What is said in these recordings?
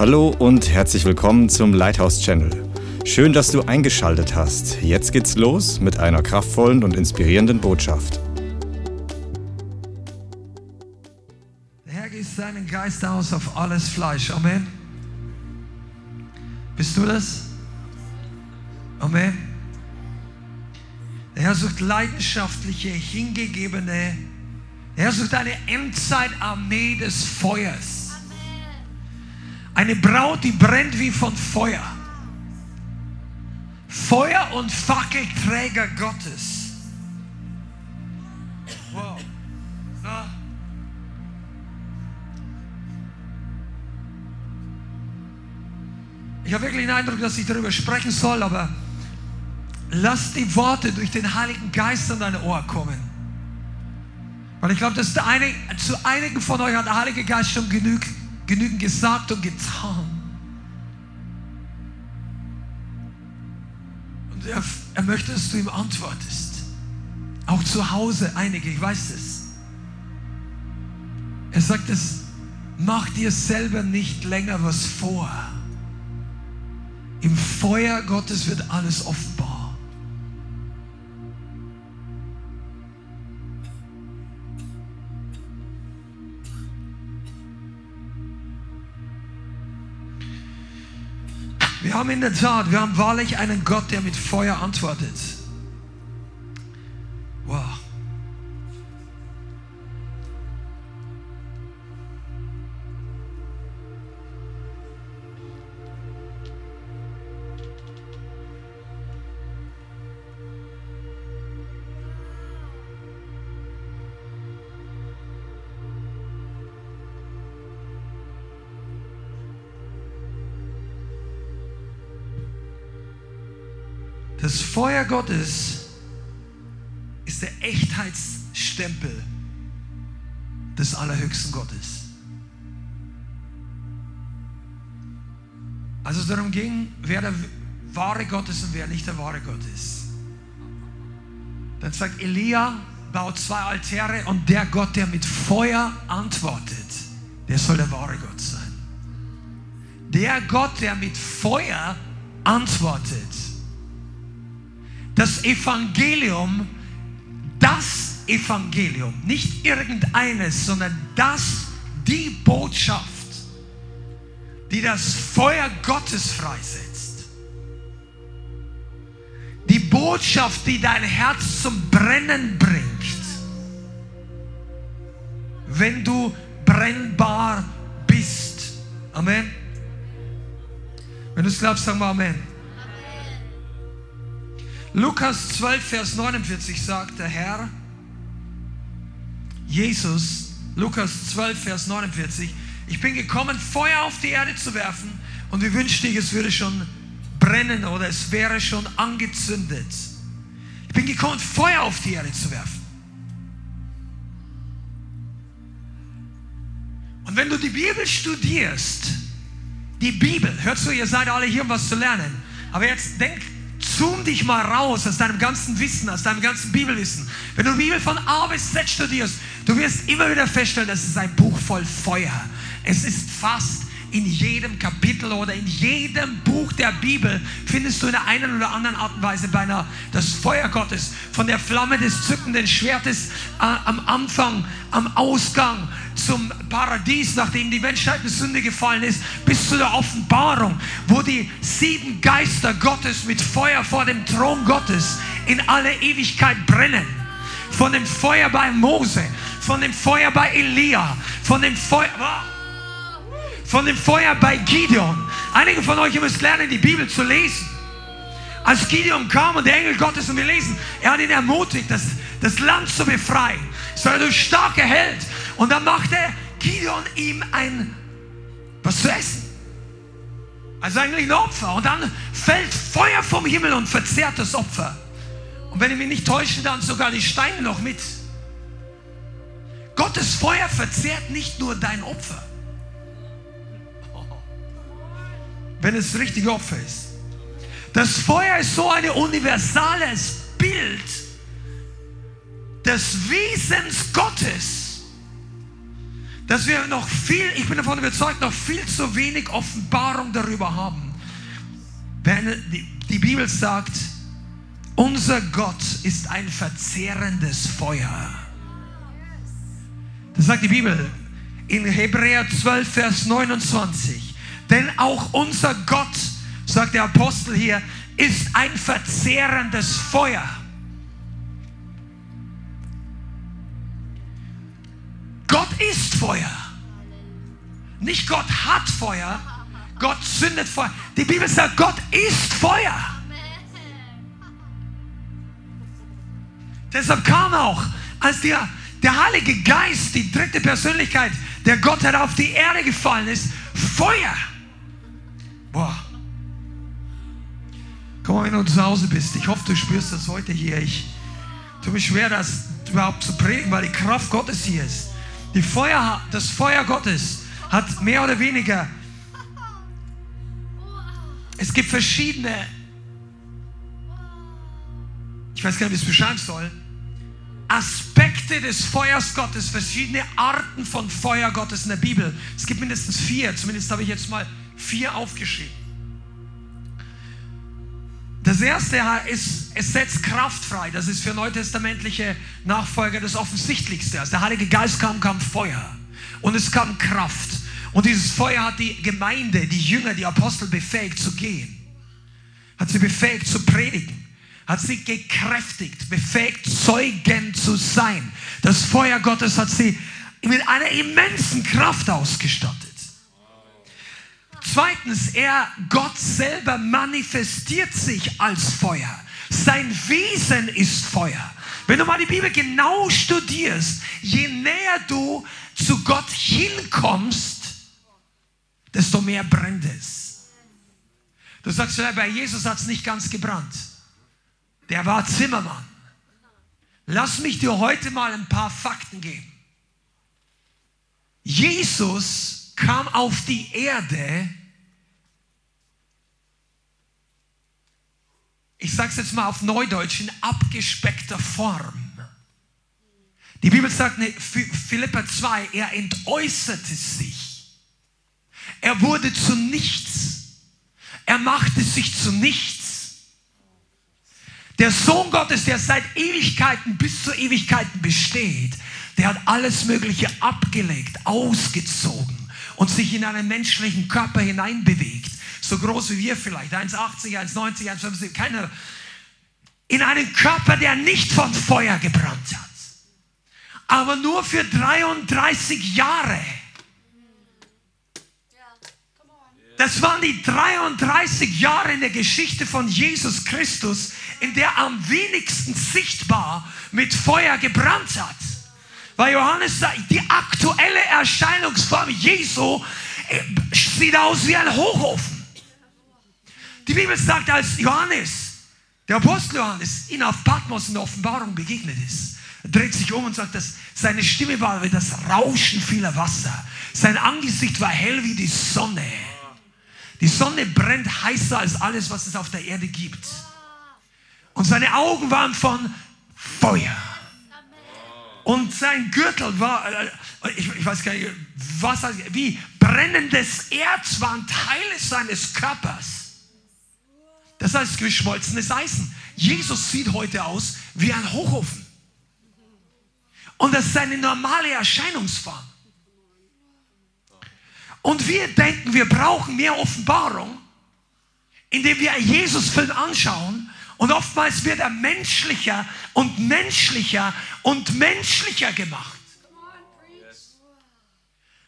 Hallo und herzlich willkommen zum Lighthouse Channel. Schön, dass du eingeschaltet hast. Jetzt geht's los mit einer kraftvollen und inspirierenden Botschaft. Der Herr gießt seinen Geist aus auf alles Fleisch. Amen. Bist du das? Amen. Der Herr sucht leidenschaftliche, hingegebene, der Herr sucht eine Endzeitarmee des Feuers. Eine Braut, die brennt wie von Feuer. Feuer und Fackelträger Gottes. Wow. Na? Ich habe wirklich den Eindruck, dass ich darüber sprechen soll, aber lass die Worte durch den Heiligen Geist an dein Ohr kommen. Weil ich glaube, dass der eine, zu einigen von euch hat der Heilige Geist schon genüg, genügend gesagt und getan. Und er, er möchte, dass du ihm antwortest. Auch zu Hause einige, ich weiß es. Er sagt es, mach dir selber nicht länger was vor. Im Feuer Gottes wird alles offenbar. Haben in der Tat, wir haben wahrlich einen Gott, der mit Feuer antwortet. Das Feuer Gottes ist der Echtheitsstempel des allerhöchsten Gottes. Als es darum ging, wer der wahre Gott ist und wer nicht der wahre Gott ist, dann sagt Elia, baut zwei Altäre und der Gott, der mit Feuer antwortet, der soll der wahre Gott sein. Der Gott, der mit Feuer antwortet, das Evangelium, das Evangelium, nicht irgendeines, sondern das, die Botschaft, die das Feuer Gottes freisetzt. Die Botschaft, die dein Herz zum Brennen bringt. Wenn du brennbar bist. Amen. Wenn du es glaubst, sag mal Amen. Lukas 12, Vers 49 sagt der Herr, Jesus, Lukas 12, Vers 49, ich bin gekommen, Feuer auf die Erde zu werfen und wie wünschte es würde schon brennen oder es wäre schon angezündet. Ich bin gekommen, Feuer auf die Erde zu werfen. Und wenn du die Bibel studierst, die Bibel, hört zu, ihr seid alle hier, um was zu lernen, aber jetzt denk zoom dich mal raus aus deinem ganzen Wissen, aus deinem ganzen Bibelwissen. Wenn du die Bibel von A bis Z studierst, du wirst immer wieder feststellen, das ist ein Buch voll Feuer. Es ist fast in jedem Kapitel oder in jedem Buch der Bibel findest du in der einen oder anderen Art und Weise beinahe das Feuer Gottes, von der Flamme des zückenden Schwertes äh, am Anfang, am Ausgang zum Paradies, nachdem die Menschheit in Sünde gefallen ist, bis zu der Offenbarung, wo die sieben Geister Gottes mit Feuer vor dem Thron Gottes in alle Ewigkeit brennen. Von dem Feuer bei Mose, von dem Feuer bei Elia, von dem Feuer von dem Feuer bei Gideon. Einige von euch müssen lernen, die Bibel zu lesen. Als Gideon kam und der Engel Gottes, und wir lesen, er hat ihn ermutigt, das, das Land zu befreien. Sei du starker Held. Und dann machte Gideon ihm ein, was zu essen. Also eigentlich ein Opfer. Und dann fällt Feuer vom Himmel und verzehrt das Opfer. Und wenn ich mich nicht täusche, dann sogar die Steine noch mit. Gottes Feuer verzehrt nicht nur dein Opfer. Wenn es das richtige Opfer ist. Das Feuer ist so ein universales Bild des Wesens Gottes, dass wir noch viel, ich bin davon überzeugt, noch viel zu wenig Offenbarung darüber haben. Wenn die, die Bibel sagt, unser Gott ist ein verzehrendes Feuer. Das sagt die Bibel in Hebräer 12, Vers 29. Denn auch unser Gott, sagt der Apostel hier, ist ein verzehrendes Feuer. Gott ist Feuer. Nicht Gott hat Feuer, Gott zündet Feuer. Die Bibel sagt, Gott ist Feuer. Deshalb kam auch, als der, der Heilige Geist, die dritte Persönlichkeit der Gottheit auf die Erde gefallen ist, Feuer. Komm mal, wenn du zu Hause bist. Ich hoffe, du spürst das heute hier. Ich tue mich schwer, das überhaupt zu prägen, weil die Kraft Gottes hier ist. Die Feuer, das Feuer Gottes hat mehr oder weniger. Es gibt verschiedene. Ich weiß gar nicht, wie ich es beschreiben soll. Aspekte des Feuers Gottes, verschiedene Arten von Feuer Gottes in der Bibel. Es gibt mindestens vier, zumindest habe ich jetzt mal vier aufgeschrieben. Das erste ist, es setzt Kraft frei. Das ist für neutestamentliche Nachfolger das Offensichtlichste. Als der Heilige Geist kam, kam Feuer und es kam Kraft. Und dieses Feuer hat die Gemeinde, die Jünger, die Apostel befähigt zu gehen. Hat sie befähigt zu predigen. Hat sie gekräftigt, befähigt, Zeugen zu sein. Das Feuer Gottes hat sie mit einer immensen Kraft ausgestattet. Zweitens, er, Gott selber manifestiert sich als Feuer. Sein Wesen ist Feuer. Wenn du mal die Bibel genau studierst, je näher du zu Gott hinkommst, desto mehr brennt es. Du sagst, bei Jesus hat es nicht ganz gebrannt. Der war Zimmermann. Lass mich dir heute mal ein paar Fakten geben. Jesus kam auf die Erde, ich sage es jetzt mal auf Neudeutsch, in abgespeckter Form. Die Bibel sagt, ne, Philippa 2, er entäußerte sich. Er wurde zu nichts. Er machte sich zu nichts. Der Sohn Gottes, der seit Ewigkeiten bis zur Ewigkeiten besteht, der hat alles Mögliche abgelegt, ausgezogen und sich in einen menschlichen Körper hineinbewegt. So groß wie wir vielleicht, 1,80, 1,90, 1,50, keiner. In einen Körper, der nicht von Feuer gebrannt hat. Aber nur für 33 Jahre. Das waren die 33 Jahre in der Geschichte von Jesus Christus, in der am wenigsten sichtbar mit Feuer gebrannt hat. Weil Johannes sagt, die aktuelle Erscheinungsform Jesu äh, sieht aus wie ein Hochofen. Die Bibel sagt, als Johannes, der Apostel Johannes, ihn auf Patmos in der Offenbarung begegnet ist, dreht sich um und sagt, dass seine Stimme war wie das Rauschen vieler Wasser. Sein Angesicht war hell wie die Sonne. Die Sonne brennt heißer als alles, was es auf der Erde gibt. Und seine Augen waren von Feuer. Und sein Gürtel war, äh, ich, ich weiß gar nicht, was, wie brennendes Erz waren Teile seines Körpers. Das heißt geschmolzenes Eisen. Jesus sieht heute aus wie ein Hochofen. Und das ist seine normale Erscheinungsform. Und wir denken, wir brauchen mehr Offenbarung, indem wir Jesus-Film anschauen. Und oftmals wird er menschlicher und menschlicher und menschlicher gemacht.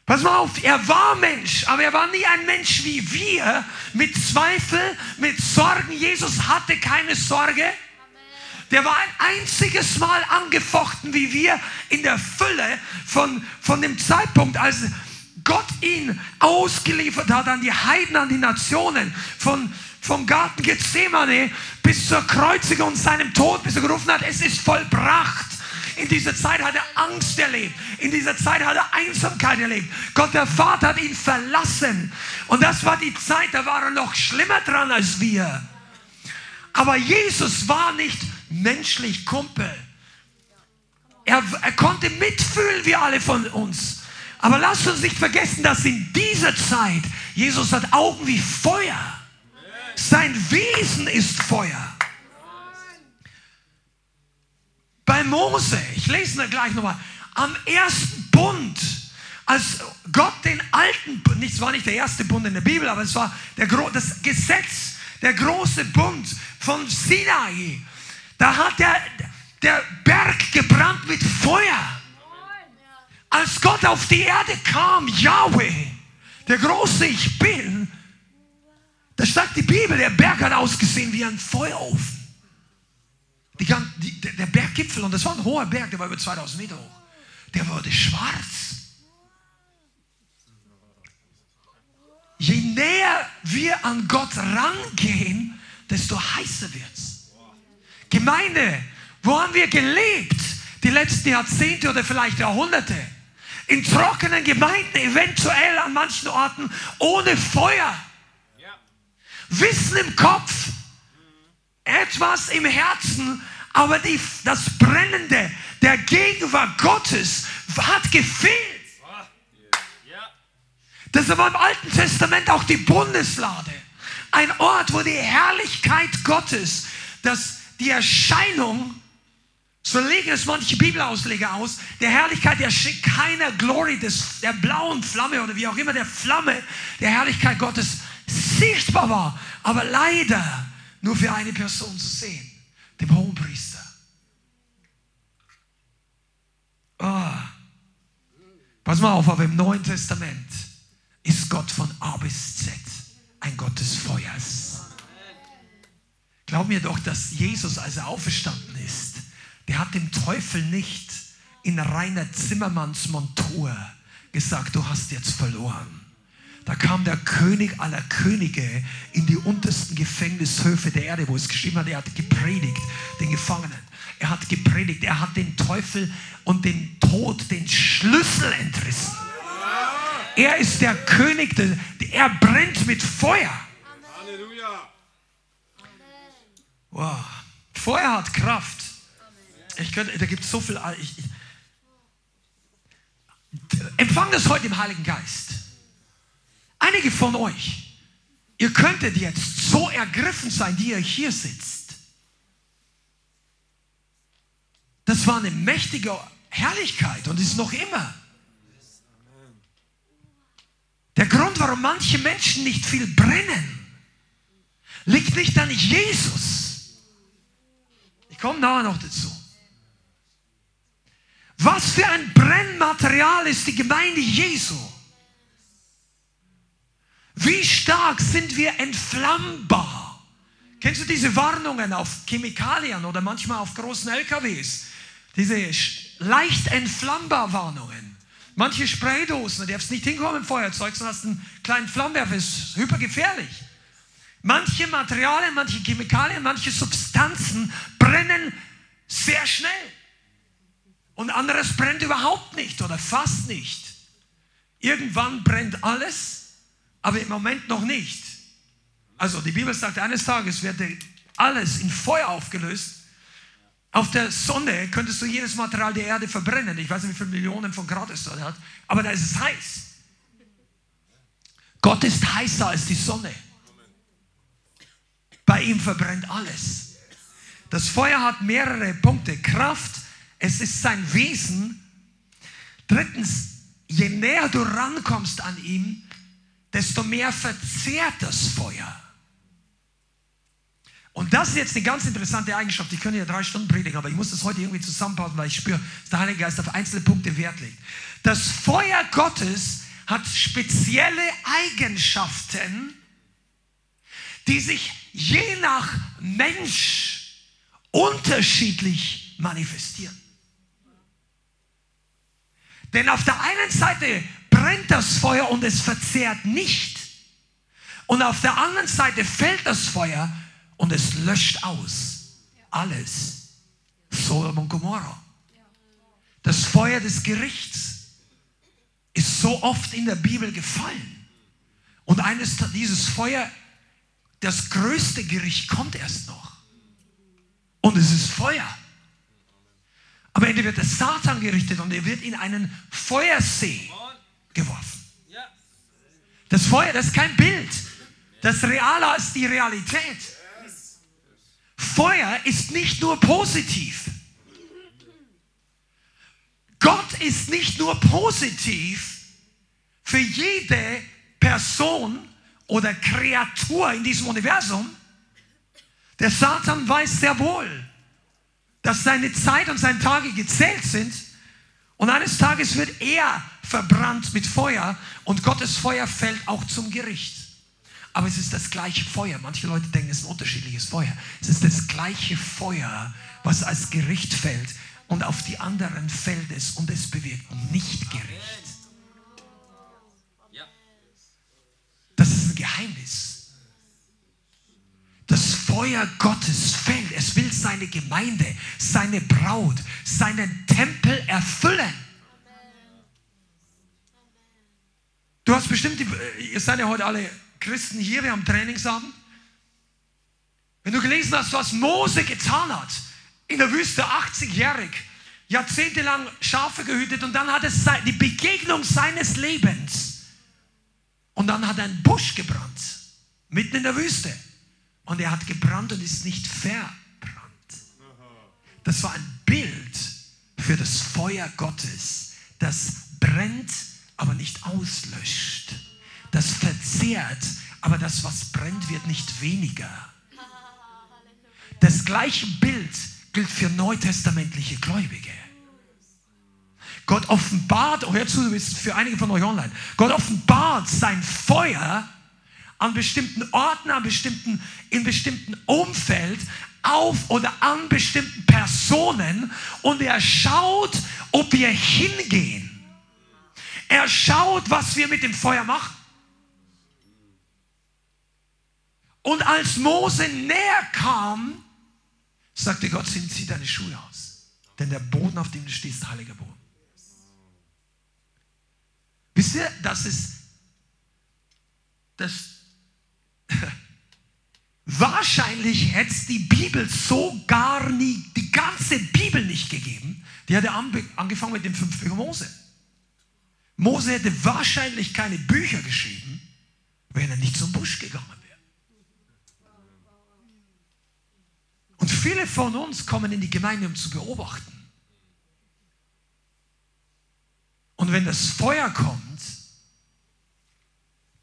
Pass mal auf, er war Mensch, aber er war nie ein Mensch wie wir, mit Zweifel, mit Sorgen. Jesus hatte keine Sorge. Der war ein einziges Mal angefochten wie wir in der Fülle von, von dem Zeitpunkt, als Gott ihn ausgeliefert hat an die Heiden, an die Nationen, von, vom Garten Gethsemane bis zur Kreuzigung und seinem Tod, bis er gerufen hat, es ist vollbracht. In dieser Zeit hat er Angst erlebt. In dieser Zeit hat er Einsamkeit erlebt. Gott der Vater hat ihn verlassen. Und das war die Zeit, da war er noch schlimmer dran als wir. Aber Jesus war nicht menschlich Kumpel. Er, er konnte mitfühlen wie alle von uns. Aber lasst uns nicht vergessen, dass in dieser Zeit Jesus hat Augen wie Feuer. Sein Wesen ist Feuer. Bei Mose, ich lese da gleich nochmal, am ersten Bund, als Gott den alten, es war nicht der erste Bund in der Bibel, aber es war der, das Gesetz, der große Bund von Sinai, da hat der, der Berg gebrannt mit Feuer. Als Gott auf die Erde kam, Yahweh, der große Ich Bin, da sagt die Bibel, der Berg hat ausgesehen wie ein Feuerofen. Die, die, der Berggipfel, und das war ein hoher Berg, der war über 2000 Meter hoch, der wurde schwarz. Je näher wir an Gott rangehen, desto heißer wird es. Gemeinde, wo haben wir gelebt? Die letzten Jahrzehnte oder vielleicht Jahrhunderte. In trockenen Gemeinden, eventuell an manchen Orten ohne Feuer. Wissen im Kopf, etwas im Herzen, aber die, das Brennende der Gegenwart Gottes hat gefehlt. Das war im Alten Testament auch die Bundeslade. Ein Ort, wo die Herrlichkeit Gottes, das, die Erscheinung, so legen es manche Bibelausleger aus, der Herrlichkeit der keiner Glory des, der blauen Flamme oder wie auch immer der Flamme der Herrlichkeit Gottes sichtbar war, aber leider nur für eine Person zu sehen, dem Hohenpriester. Oh. Pass mal auf, aber im Neuen Testament ist Gott von A bis Z ein Gott des Feuers. Glaub mir doch, dass Jesus, als er auferstanden ist, der hat dem Teufel nicht in reiner Zimmermannsmontur gesagt, du hast jetzt verloren. Da kam der König aller Könige in die untersten Gefängnishöfe der Erde, wo es geschrieben hat, er hat gepredigt, den Gefangenen. Er hat gepredigt, er hat den Teufel und den Tod den Schlüssel entrissen. Er ist der König, er brennt mit Feuer. Halleluja. Wow. Feuer hat Kraft. Ich könnte, da gibt es so viel. Ich, ich, empfang das heute im Heiligen Geist. Einige von euch, ihr könntet jetzt so ergriffen sein, die ihr hier sitzt. Das war eine mächtige Herrlichkeit und ist noch immer. Der Grund, warum manche Menschen nicht viel brennen, liegt nicht an Jesus. Ich komme nachher noch dazu. Was für ein Brennmaterial ist die Gemeinde Jesu? Wie stark sind wir entflammbar? Kennst du diese Warnungen auf Chemikalien oder manchmal auf großen LKWs? Diese leicht entflammbar Warnungen. Manche Spraydosen, du darfst nicht hinkommen im Feuerzeug, sondern hast einen kleinen Flammenwerfer, ist hypergefährlich. Manche Materialien, manche Chemikalien, manche Substanzen brennen sehr schnell. Und anderes brennt überhaupt nicht oder fast nicht. Irgendwann brennt alles, aber im Moment noch nicht. Also die Bibel sagt, eines Tages wird alles in Feuer aufgelöst auf der Sonne könntest du jedes Material der Erde verbrennen. Ich weiß nicht, wie viele Millionen von Grad es dort hat, aber da ist es heiß. Gott ist heißer als die Sonne. Bei ihm verbrennt alles. Das Feuer hat mehrere Punkte. Kraft, es ist sein Wesen. Drittens, je näher du rankommst an ihm, desto mehr verzehrt das Feuer. Und das ist jetzt eine ganz interessante Eigenschaft. Ich könnte ja drei Stunden predigen, aber ich muss das heute irgendwie zusammenpassen, weil ich spüre, dass der Heilige Geist auf einzelne Punkte Wert legt. Das Feuer Gottes hat spezielle Eigenschaften, die sich je nach Mensch unterschiedlich manifestieren. Denn auf der einen Seite brennt das Feuer und es verzehrt nicht. Und auf der anderen Seite fällt das Feuer und es löscht aus alles. Sodom und Gomorra. Das Feuer des Gerichts ist so oft in der Bibel gefallen. Und eines dieses Feuer, das größte Gericht kommt erst noch. Und es ist Feuer. Am Ende wird der Satan gerichtet und er wird in einen Feuersee geworfen. Das Feuer, das ist kein Bild. Das ist realer als die Realität. Feuer ist nicht nur positiv. Gott ist nicht nur positiv für jede Person oder Kreatur in diesem Universum. Der Satan weiß sehr wohl, dass seine Zeit und seine Tage gezählt sind. Und eines Tages wird er verbrannt mit Feuer und Gottes Feuer fällt auch zum Gericht. Aber es ist das gleiche Feuer. Manche Leute denken, es ist ein unterschiedliches Feuer. Es ist das gleiche Feuer, was als Gericht fällt. Und auf die anderen fällt es und es bewirkt nicht Gericht. Das ist ein Geheimnis. Das Feuer Gottes fällt. Es will seine Gemeinde, seine Braut, seinen Tempel erfüllen. Du hast bestimmt, die, ihr seid ja heute alle Christen hier, wir haben Trainingsabend. Wenn du gelesen hast, was Mose getan hat, in der Wüste 80-jährig, jahrzehntelang Schafe gehütet und dann hat es die Begegnung seines Lebens. Und dann hat ein Busch gebrannt, mitten in der Wüste. Und er hat gebrannt und ist nicht verbrannt. Das war ein Bild für das Feuer Gottes, das brennt, aber nicht auslöscht das verzehrt, aber das, was brennt, wird nicht weniger. Das gleiche Bild gilt für neutestamentliche Gläubige. Gott offenbart, oh, hör zu, du bist für einige von euch online. Gott offenbart sein Feuer an bestimmten Orten, an bestimmten, in bestimmten Umfeld auf oder an bestimmten Personen und er schaut, ob wir hingehen. Er schaut, was wir mit dem Feuer machen. Und als Mose näher kam, sagte Gott, zieh deine Schuhe aus. Denn der Boden, auf dem du stehst, ist heiliger Boden. Wisst ihr, das ist das wahrscheinlich hätte es die Bibel so gar nie, die ganze Bibel nicht gegeben. Die hätte angefangen mit dem fünf Bücher Mose. Mose hätte wahrscheinlich keine Bücher geschrieben, wenn er nicht zum Busch gegangen wäre. Und viele von uns kommen in die Gemeinde, um zu beobachten. Und wenn das Feuer kommt,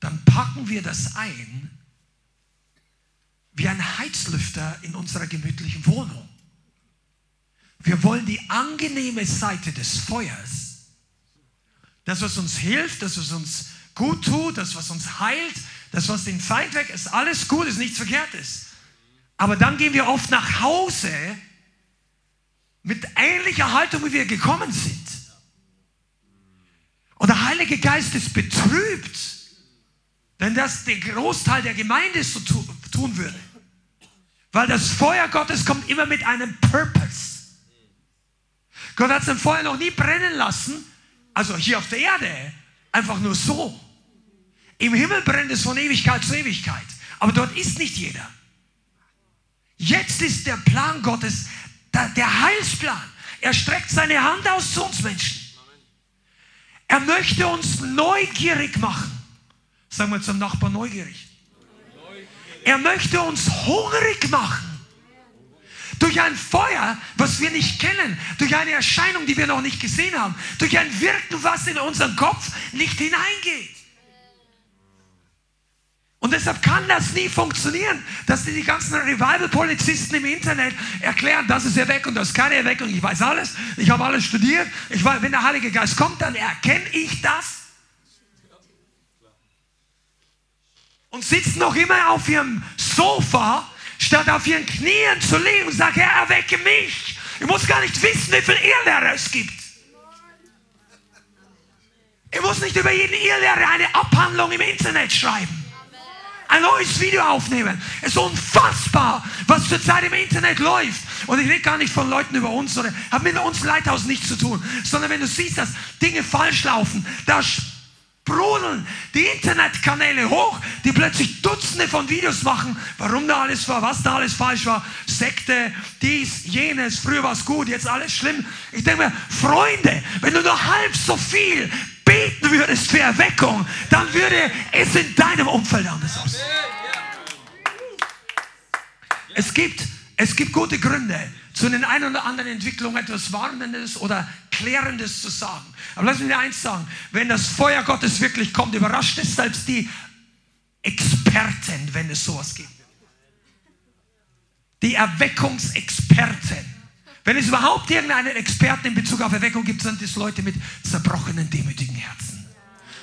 dann packen wir das ein wie ein Heizlüfter in unserer gemütlichen Wohnung. Wir wollen die angenehme Seite des Feuers, das, was uns hilft, das, was uns gut tut, das, was uns heilt, das, was den Feind weg ist, alles gut, ist nichts Verkehrtes. Aber dann gehen wir oft nach Hause mit ähnlicher Haltung, wie wir gekommen sind. Und der Heilige Geist ist betrübt, denn das der Großteil der Gemeinde so tun würde. Weil das Feuer Gottes kommt immer mit einem Purpose. Gott hat sein Feuer noch nie brennen lassen, also hier auf der Erde, einfach nur so. Im Himmel brennt es von Ewigkeit zu Ewigkeit, aber dort ist nicht jeder. Jetzt ist der Plan Gottes der Heilsplan. Er streckt seine Hand aus zu uns Menschen. Er möchte uns neugierig machen. Sagen wir zum Nachbarn neugierig. Er möchte uns hungrig machen. Durch ein Feuer, was wir nicht kennen, durch eine Erscheinung, die wir noch nicht gesehen haben, durch ein Wirken, was in unseren Kopf nicht hineingeht. Und deshalb kann das nie funktionieren, dass die, ganzen Revival-Polizisten im Internet erklären, das ist Erweckung, das ist keine Erweckung, ich weiß alles, ich habe alles studiert, ich weiß, wenn der Heilige Geist kommt, dann erkenne ich das. Und sitzen noch immer auf ihrem Sofa, statt auf ihren Knien zu liegen und sagen, Herr, erwecke mich. Ich muss gar nicht wissen, wie viele Irrlehrer es gibt. Ich muss nicht über jeden Irrlehrer eine Abhandlung im Internet schreiben ein neues Video aufnehmen. Es ist unfassbar, was zurzeit im Internet läuft. Und ich rede gar nicht von Leuten über uns, sondern hat mit uns Leithaus nichts zu tun, sondern wenn du siehst, dass Dinge falsch laufen, da sprudeln die Internetkanäle hoch, die plötzlich Dutzende von Videos machen, warum da alles war, was da alles falsch war, Sekte, dies, jenes, früher war es gut, jetzt alles schlimm. Ich denke mir, Freunde, wenn du nur halb so viel beten würdest für Erweckung, dann würde es in deinem Umfeld anders aussehen. Es gibt, es gibt gute Gründe, zu den einen oder anderen Entwicklungen etwas Warnendes oder Klärendes zu sagen. Aber lass mich dir eins sagen, wenn das Feuer Gottes wirklich kommt, überrascht es selbst die Experten, wenn es sowas gibt. Die Erweckungsexperten. Wenn es überhaupt irgendeinen Experten in Bezug auf Erweckung gibt, sind es Leute mit zerbrochenen, demütigen Herzen.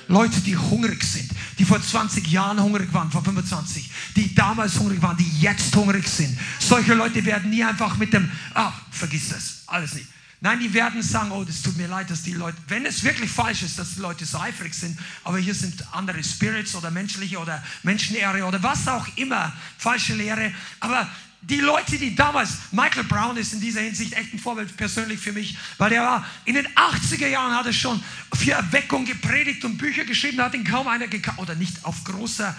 Leute, die hungrig sind, die vor 20 Jahren hungrig waren, vor 25, die damals hungrig waren, die jetzt hungrig sind. Solche Leute werden nie einfach mit dem, ah, vergiss das, alles nicht. Nein, die werden sagen, oh, das tut mir leid, dass die Leute, wenn es wirklich falsch ist, dass die Leute so eifrig sind, aber hier sind andere Spirits oder menschliche oder Menschenehre oder was auch immer, falsche Lehre, aber die Leute, die damals, Michael Brown ist in dieser Hinsicht echt ein Vorbild persönlich für mich, weil der war, in den 80er Jahren hat er schon für Erweckung gepredigt und Bücher geschrieben, da hat ihn kaum einer gekauft, oder nicht auf großer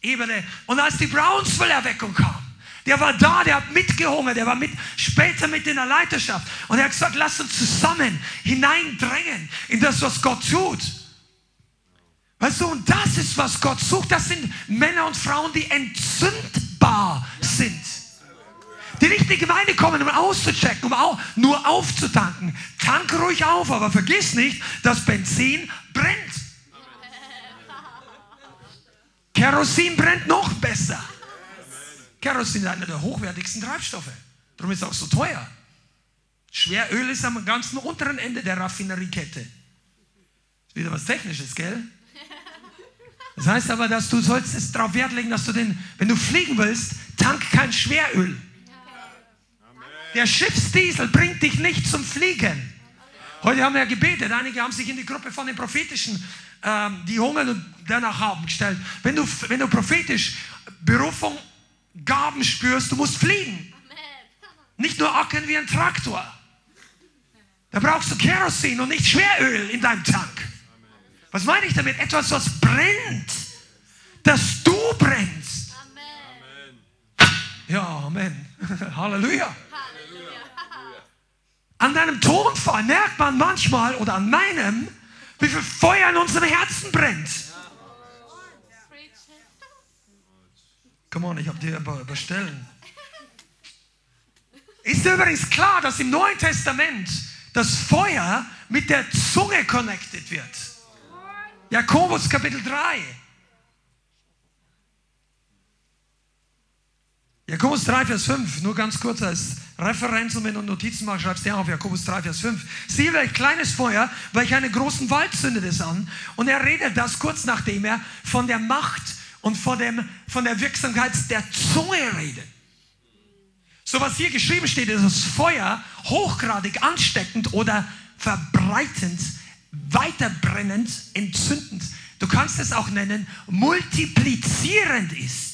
Ebene. Und als die Brownsville-Erweckung kam, der war da, der hat mitgehungert, der war mit, später mit in der Leiterschaft. Und er hat gesagt, lass uns zusammen hineindrängen in das, was Gott tut. Weißt du, und das ist, was Gott sucht. Das sind Männer und Frauen, die entzündbar sind die die Gemeinde kommen, um auszuchecken, um auch nur aufzutanken. Tanke ruhig auf, aber vergiss nicht, dass Benzin brennt. Kerosin brennt noch besser. Kerosin ist einer der hochwertigsten Treibstoffe. Darum ist es auch so teuer. Schweröl ist am ganzen unteren Ende der Raffineriekette. Ist wieder was Technisches, gell? Das heißt aber, dass du sollst es darauf Wert legen, dass du den, wenn du fliegen willst, tank kein Schweröl. Der Schiffsdiesel bringt dich nicht zum Fliegen. Heute haben wir ja gebetet. Einige haben sich in die Gruppe von den prophetischen, ähm, die hungern und danach haben, gestellt. Wenn du, wenn du prophetisch Berufung, Gaben spürst, du musst fliegen. Nicht nur ackern wie ein Traktor. Da brauchst du Kerosin und nicht Schweröl in deinem Tank. Was meine ich damit? Etwas, was brennt. Dass du brennst. Amen. Ja, Amen. Halleluja. An deinem Tonfall merkt man manchmal oder an meinem, wie viel Feuer in unserem Herzen brennt. Come on, ich habe dir bestellen. Ist dir übrigens klar, dass im Neuen Testament das Feuer mit der Zunge connected wird? Jakobus Kapitel 3. Jakobus 3, Vers 5, nur ganz kurz als Referenz und wenn du Notizen machst, schreibst du auf Jakobus 3, Vers 5. Siehe, welch kleines Feuer, welch einen großen Wald zündet es an. Und er redet das kurz nachdem er von der Macht und von, dem, von der Wirksamkeit der Zunge redet. So was hier geschrieben steht, ist das Feuer hochgradig ansteckend oder verbreitend, weiterbrennend, entzündend. Du kannst es auch nennen, multiplizierend ist.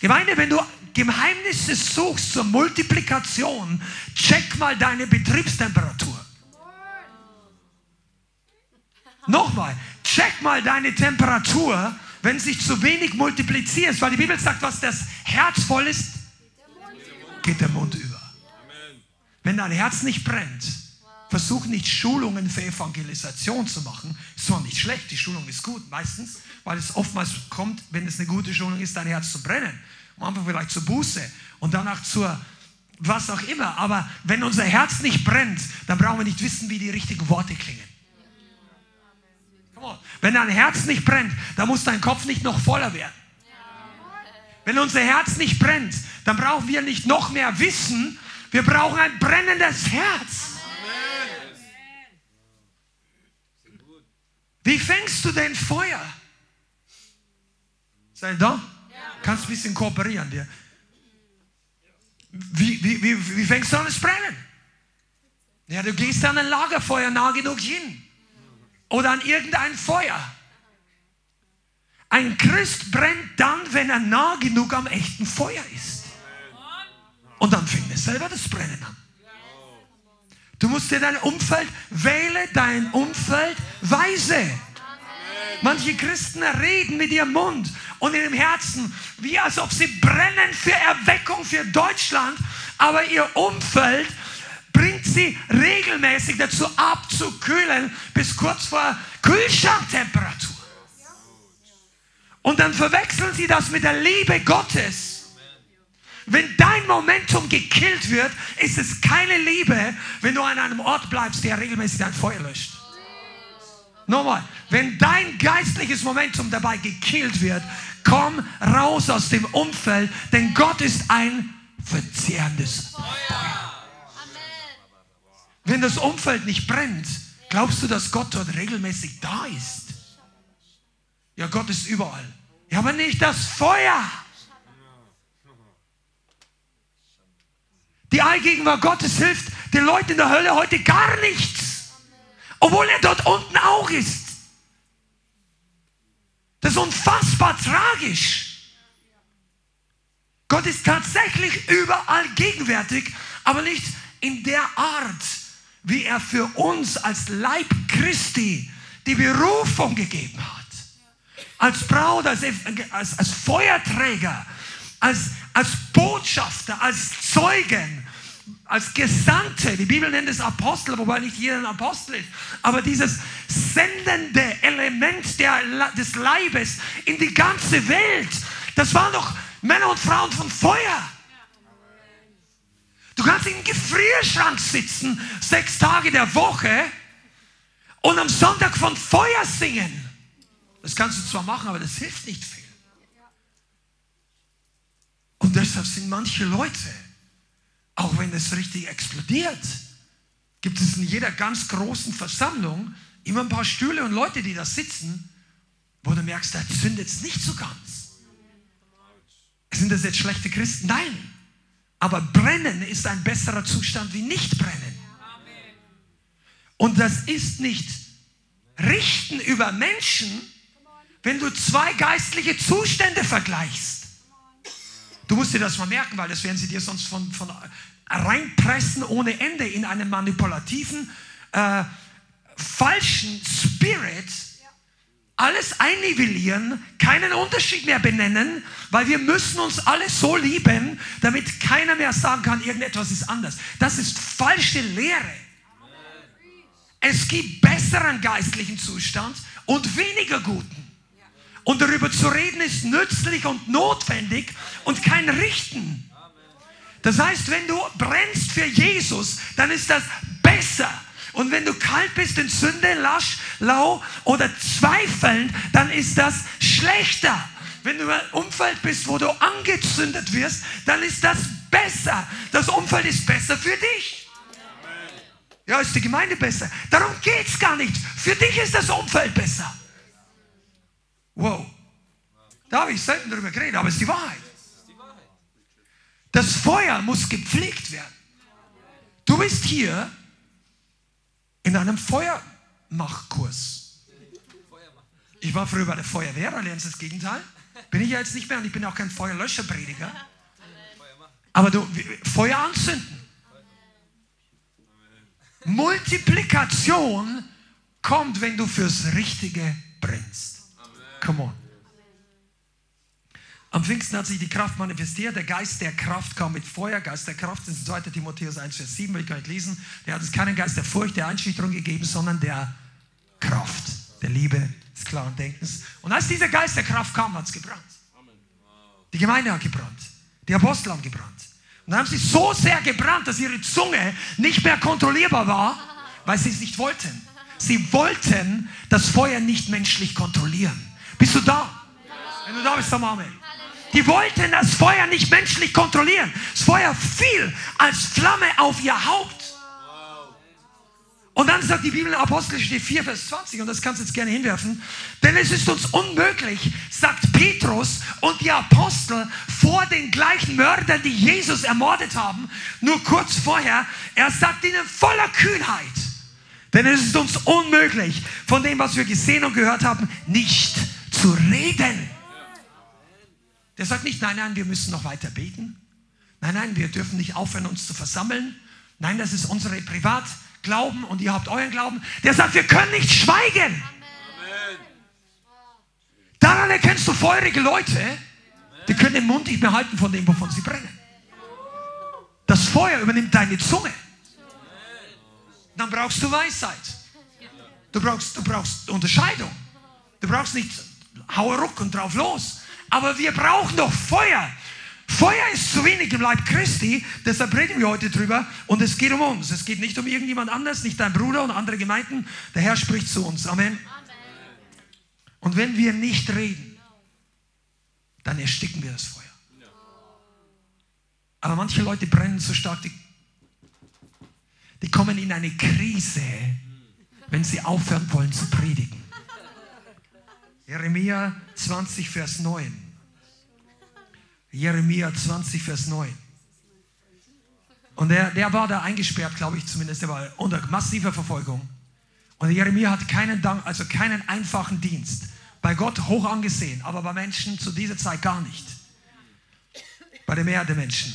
Gemeinde, wenn du Geheimnisse suchst zur Multiplikation, check mal deine Betriebstemperatur. Nochmal, check mal deine Temperatur, wenn sich zu wenig multipliziert, weil die Bibel sagt, was das Herz voll ist, geht der Mund über. Wenn dein Herz nicht brennt, versuch nicht Schulungen für Evangelisation zu machen. Ist zwar nicht schlecht, die Schulung ist gut, meistens, weil es oftmals kommt, wenn es eine gute Schulung ist, dein Herz zu brennen. Am Anfang vielleicht zur Buße und danach zur was auch immer. Aber wenn unser Herz nicht brennt, dann brauchen wir nicht wissen, wie die richtigen Worte klingen. Wenn dein Herz nicht brennt, dann muss dein Kopf nicht noch voller werden. Wenn unser Herz nicht brennt, dann brauchen wir nicht noch mehr Wissen, wir brauchen ein brennendes Herz. Wie fängst du denn Feuer? Sei da? Kannst ein bisschen kooperieren. Dir. Wie, wie, wie, wie fängst du an zu brennen? Ja, du gehst an ein Lagerfeuer nah genug hin. Oder an irgendein Feuer. Ein Christ brennt dann, wenn er nah genug am echten Feuer ist. Und dann fängt er selber das Brennen an. Du musst dir dein Umfeld, wähle dein Umfeld weise. Manche Christen reden mit ihrem Mund und in ihrem Herzen, wie als ob sie brennen für Erweckung für Deutschland, aber ihr Umfeld bringt sie regelmäßig dazu abzukühlen bis kurz vor Kühlschranktemperatur. Und dann verwechseln sie das mit der Liebe Gottes. Wenn dein Momentum gekillt wird, ist es keine Liebe, wenn du an einem Ort bleibst, der regelmäßig dein Feuer löscht. Nochmal, wenn dein geistliches Momentum dabei gekillt wird, komm raus aus dem Umfeld, denn Gott ist ein verzehrendes Feuer. Wenn das Umfeld nicht brennt, glaubst du, dass Gott dort regelmäßig da ist? Ja, Gott ist überall. Ja, aber nicht das Feuer. Die Allgegenwart Gottes hilft den Leuten in der Hölle heute gar nichts. Obwohl er dort unten auch ist. Das ist unfassbar tragisch. Gott ist tatsächlich überall gegenwärtig, aber nicht in der Art, wie er für uns als Leib Christi die Berufung gegeben hat. Als Braut, als, als, als Feuerträger, als, als Botschafter, als Zeugen, als Gesandte. Die Bibel nennt es Apostel, wobei nicht jeder ein Apostel ist. Aber dieses sendende Element der, des Leibes in die ganze Welt, das waren doch Männer und Frauen von Feuer. Du kannst im Gefrierschrank sitzen, sechs Tage der Woche und am Sonntag von Feuer singen. Das kannst du zwar machen, aber das hilft nicht viel. Und deshalb sind manche Leute, auch wenn es richtig explodiert, gibt es in jeder ganz großen Versammlung immer ein paar Stühle und Leute, die da sitzen, wo du merkst, da zündet es nicht so ganz. Sind das jetzt schlechte Christen? Nein. Aber brennen ist ein besserer Zustand wie nicht brennen. Und das ist nicht richten über Menschen, wenn du zwei geistliche Zustände vergleichst. Du musst dir das mal merken, weil das werden sie dir sonst von, von reinpressen ohne Ende in einen manipulativen, äh, falschen Spirit alles einnivellieren, keinen Unterschied mehr benennen, weil wir müssen uns alle so lieben, damit keiner mehr sagen kann, irgendetwas ist anders. Das ist falsche Lehre. Es gibt besseren geistlichen Zustand und weniger guten. Und darüber zu reden ist nützlich und notwendig und kein Richten. Das heißt, wenn du brennst für Jesus, dann ist das besser und wenn du kalt bist in Sünde, lasch, lau oder zweifelnd, dann ist das schlechter. Wenn du im Umfeld bist, wo du angezündet wirst, dann ist das besser. Das Umfeld ist besser für dich. Ja, ist die Gemeinde besser. Darum geht es gar nicht. Für dich ist das Umfeld besser. Wow. Da habe ich selten darüber geredet, aber es ist die Wahrheit. Das Feuer muss gepflegt werden. Du bist hier, in einem Feuermachkurs. Ich war früher bei der Feuerwehr, lernst du das Gegenteil. Bin ich ja jetzt nicht mehr und ich bin auch kein Feuerlöscherprediger. Aber du, Feuer anzünden. Multiplikation kommt, wenn du fürs Richtige brennst. Come on. Am Pfingsten hat sich die Kraft manifestiert. Der Geist der Kraft kam mit Feuer. Geist der Kraft das ist 2. Timotheus 1, Vers 7, will ich gar nicht lesen. Der hat uns keinen Geist der Furcht, der Einschüchterung gegeben, sondern der Kraft, der Liebe, des klaren Denkens. Und als dieser Geist der Kraft kam, hat es gebrannt. Die Gemeinde hat gebrannt. Die Apostel haben gebrannt. Und dann haben sie so sehr gebrannt, dass ihre Zunge nicht mehr kontrollierbar war, weil sie es nicht wollten. Sie wollten das Feuer nicht menschlich kontrollieren. Bist du da? Wenn du da bist, mal Amen. Die wollten das Feuer nicht menschlich kontrollieren. Das Feuer fiel als Flamme auf ihr Haupt. Und dann sagt die Bibel in Apostelgeschichte 4, Vers 20, und das kannst du jetzt gerne hinwerfen, denn es ist uns unmöglich, sagt Petrus und die Apostel vor den gleichen Mördern, die Jesus ermordet haben, nur kurz vorher, er sagt ihnen voller Kühnheit, denn es ist uns unmöglich, von dem, was wir gesehen und gehört haben, nicht zu reden. Der sagt nicht, nein, nein, wir müssen noch weiter beten. Nein, nein, wir dürfen nicht aufhören, uns zu versammeln. Nein, das ist unsere Privatglauben und ihr habt euren Glauben. Der sagt, wir können nicht schweigen. Amen. Daran erkennst du feurige Leute, die können den Mund nicht mehr halten von dem, wovon sie brennen. Das Feuer übernimmt deine Zunge. dann brauchst du Weisheit. Du brauchst, du brauchst Unterscheidung. Du brauchst nicht hau ruck und drauf los. Aber wir brauchen doch Feuer. Feuer ist zu wenig im Leib Christi, deshalb reden wir heute drüber und es geht um uns. Es geht nicht um irgendjemand anders, nicht dein Bruder und andere Gemeinden. Der Herr spricht zu uns. Amen. Und wenn wir nicht reden, dann ersticken wir das Feuer. Aber manche Leute brennen so stark, die, die kommen in eine Krise, wenn sie aufhören wollen zu predigen. Jeremia 20, Vers 9. Jeremia 20, Vers 9. Und der, der war da eingesperrt, glaube ich zumindest. Der war unter massiver Verfolgung. Und Jeremia hat keinen, Dank, also keinen einfachen Dienst. Bei Gott hoch angesehen, aber bei Menschen zu dieser Zeit gar nicht. Bei der Mehrheit der Menschen.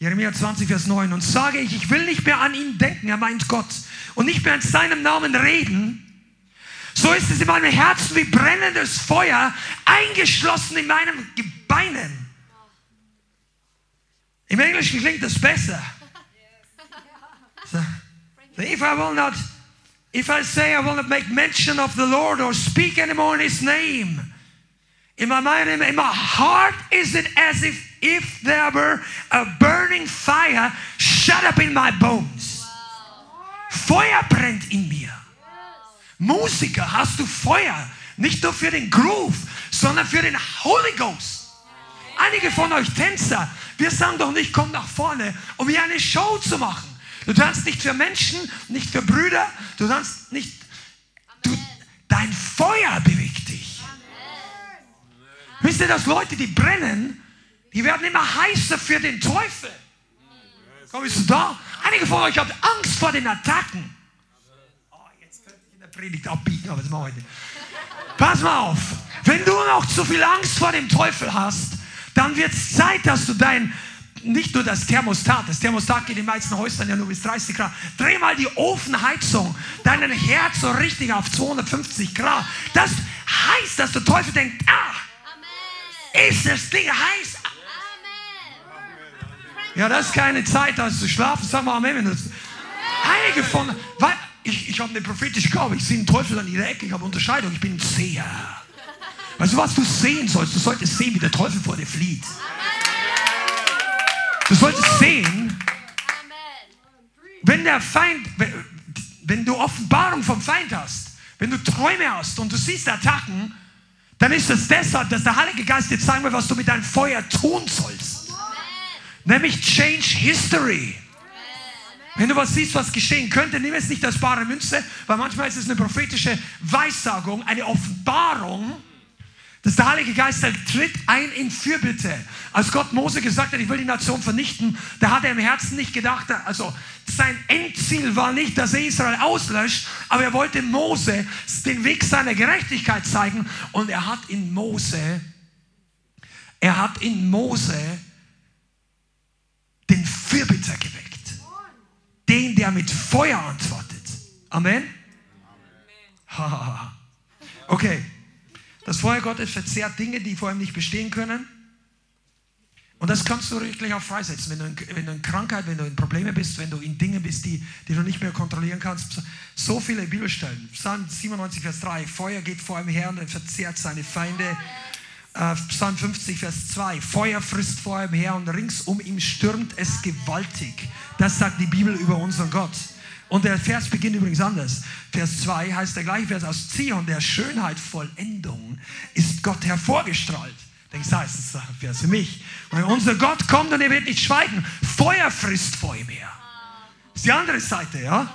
Jeremia 20, Vers 9. Und sage ich, ich will nicht mehr an ihn denken, er meint Gott, und nicht mehr in seinem Namen reden, so ist es in meinem Herzen wie brennendes Feuer, eingeschlossen in meinen Gebeinen. Im Englischen klingt das besser. So, if I will not, if I say I will not make mention of the Lord or speak anymore in His name, in my mind, in my heart, is it as if if there were a burning fire shut up in my bones. Feuer brennt in mir. Musiker, hast du Feuer? Nicht nur für den Groove, sondern für den Holy Ghost. Einige von euch Tänzer, wir sagen doch nicht, komm nach vorne, um hier eine Show zu machen. Du tanzt nicht für Menschen, nicht für Brüder, du tanzt nicht. Du, dein Feuer bewegt dich. Wisst ihr, dass Leute, die brennen, die werden immer heißer für den Teufel. Komm, bist du da? Einige von euch haben Angst vor den Attacken. Oh, jetzt könnte ich in der Predigt abbiegen, aber das machen wir nicht. Pass mal auf. Wenn du noch zu viel Angst vor dem Teufel hast, dann wird es Zeit, dass du dein, nicht nur das Thermostat, das Thermostat geht in den meisten Häusern ja nur bis 30 Grad. Dreh mal die Ofenheizung, deinen Herz so richtig auf 250 Grad. Das heißt, dass der Teufel denkt, ah, ist das Ding heiß? Ja, das ist keine Zeit, da zu schlafen. Sag mal Amen. Einige von, weil ich, ich habe eine prophetische Gabe. Ich sehe einen Teufel an ihrer Ecke. Ich habe Unterscheidung. Ich bin ein Seher. Weißt du, was du sehen sollst? Du solltest sehen, wie der Teufel vor dir flieht. Du solltest sehen, wenn der Feind, wenn du Offenbarung vom Feind hast, wenn du Träume hast und du siehst Attacken, dann ist es deshalb, dass der Heilige Geist dir zeigen will, was du mit deinem Feuer tun sollst. Nämlich change history. Wenn du was siehst, was geschehen könnte, nimm es nicht als bare Münze, weil manchmal ist es eine prophetische Weissagung, eine Offenbarung, dass der Heilige Geist halt tritt ein in Fürbitte. Als Gott Mose gesagt hat, ich will die Nation vernichten, da hat er im Herzen nicht gedacht, also sein Endziel war nicht, dass er Israel auslöscht, aber er wollte Mose den Weg seiner Gerechtigkeit zeigen und er hat in Mose, er hat in Mose den Fürbitter geweckt. Den, der mit Feuer antwortet. Amen? Amen. okay. Das Feuer Gottes verzehrt Dinge, die vor ihm nicht bestehen können. Und das kannst du wirklich auch freisetzen. Wenn du, in, wenn du in Krankheit, wenn du in Probleme bist, wenn du in Dingen bist, die, die du nicht mehr kontrollieren kannst. So viele Bibelstellen. Psalm 97, Vers 3. Feuer geht vor ihm her und er verzehrt seine Feinde. Äh, Psalm 50, Vers 2. Feuer frisst vor ihm her und rings um ihn stürmt es gewaltig. Das sagt die Bibel über unseren Gott. Und der Vers beginnt übrigens anders. Vers 2 heißt der gleiche Vers aus Zion, der Schönheit Vollendung ist Gott hervorgestrahlt. Denkst du, das ist ein Vers für mich. Und unser Gott kommt und er wird nicht schweigen. Feuer frisst vor ihm her. Das ist die andere Seite, ja?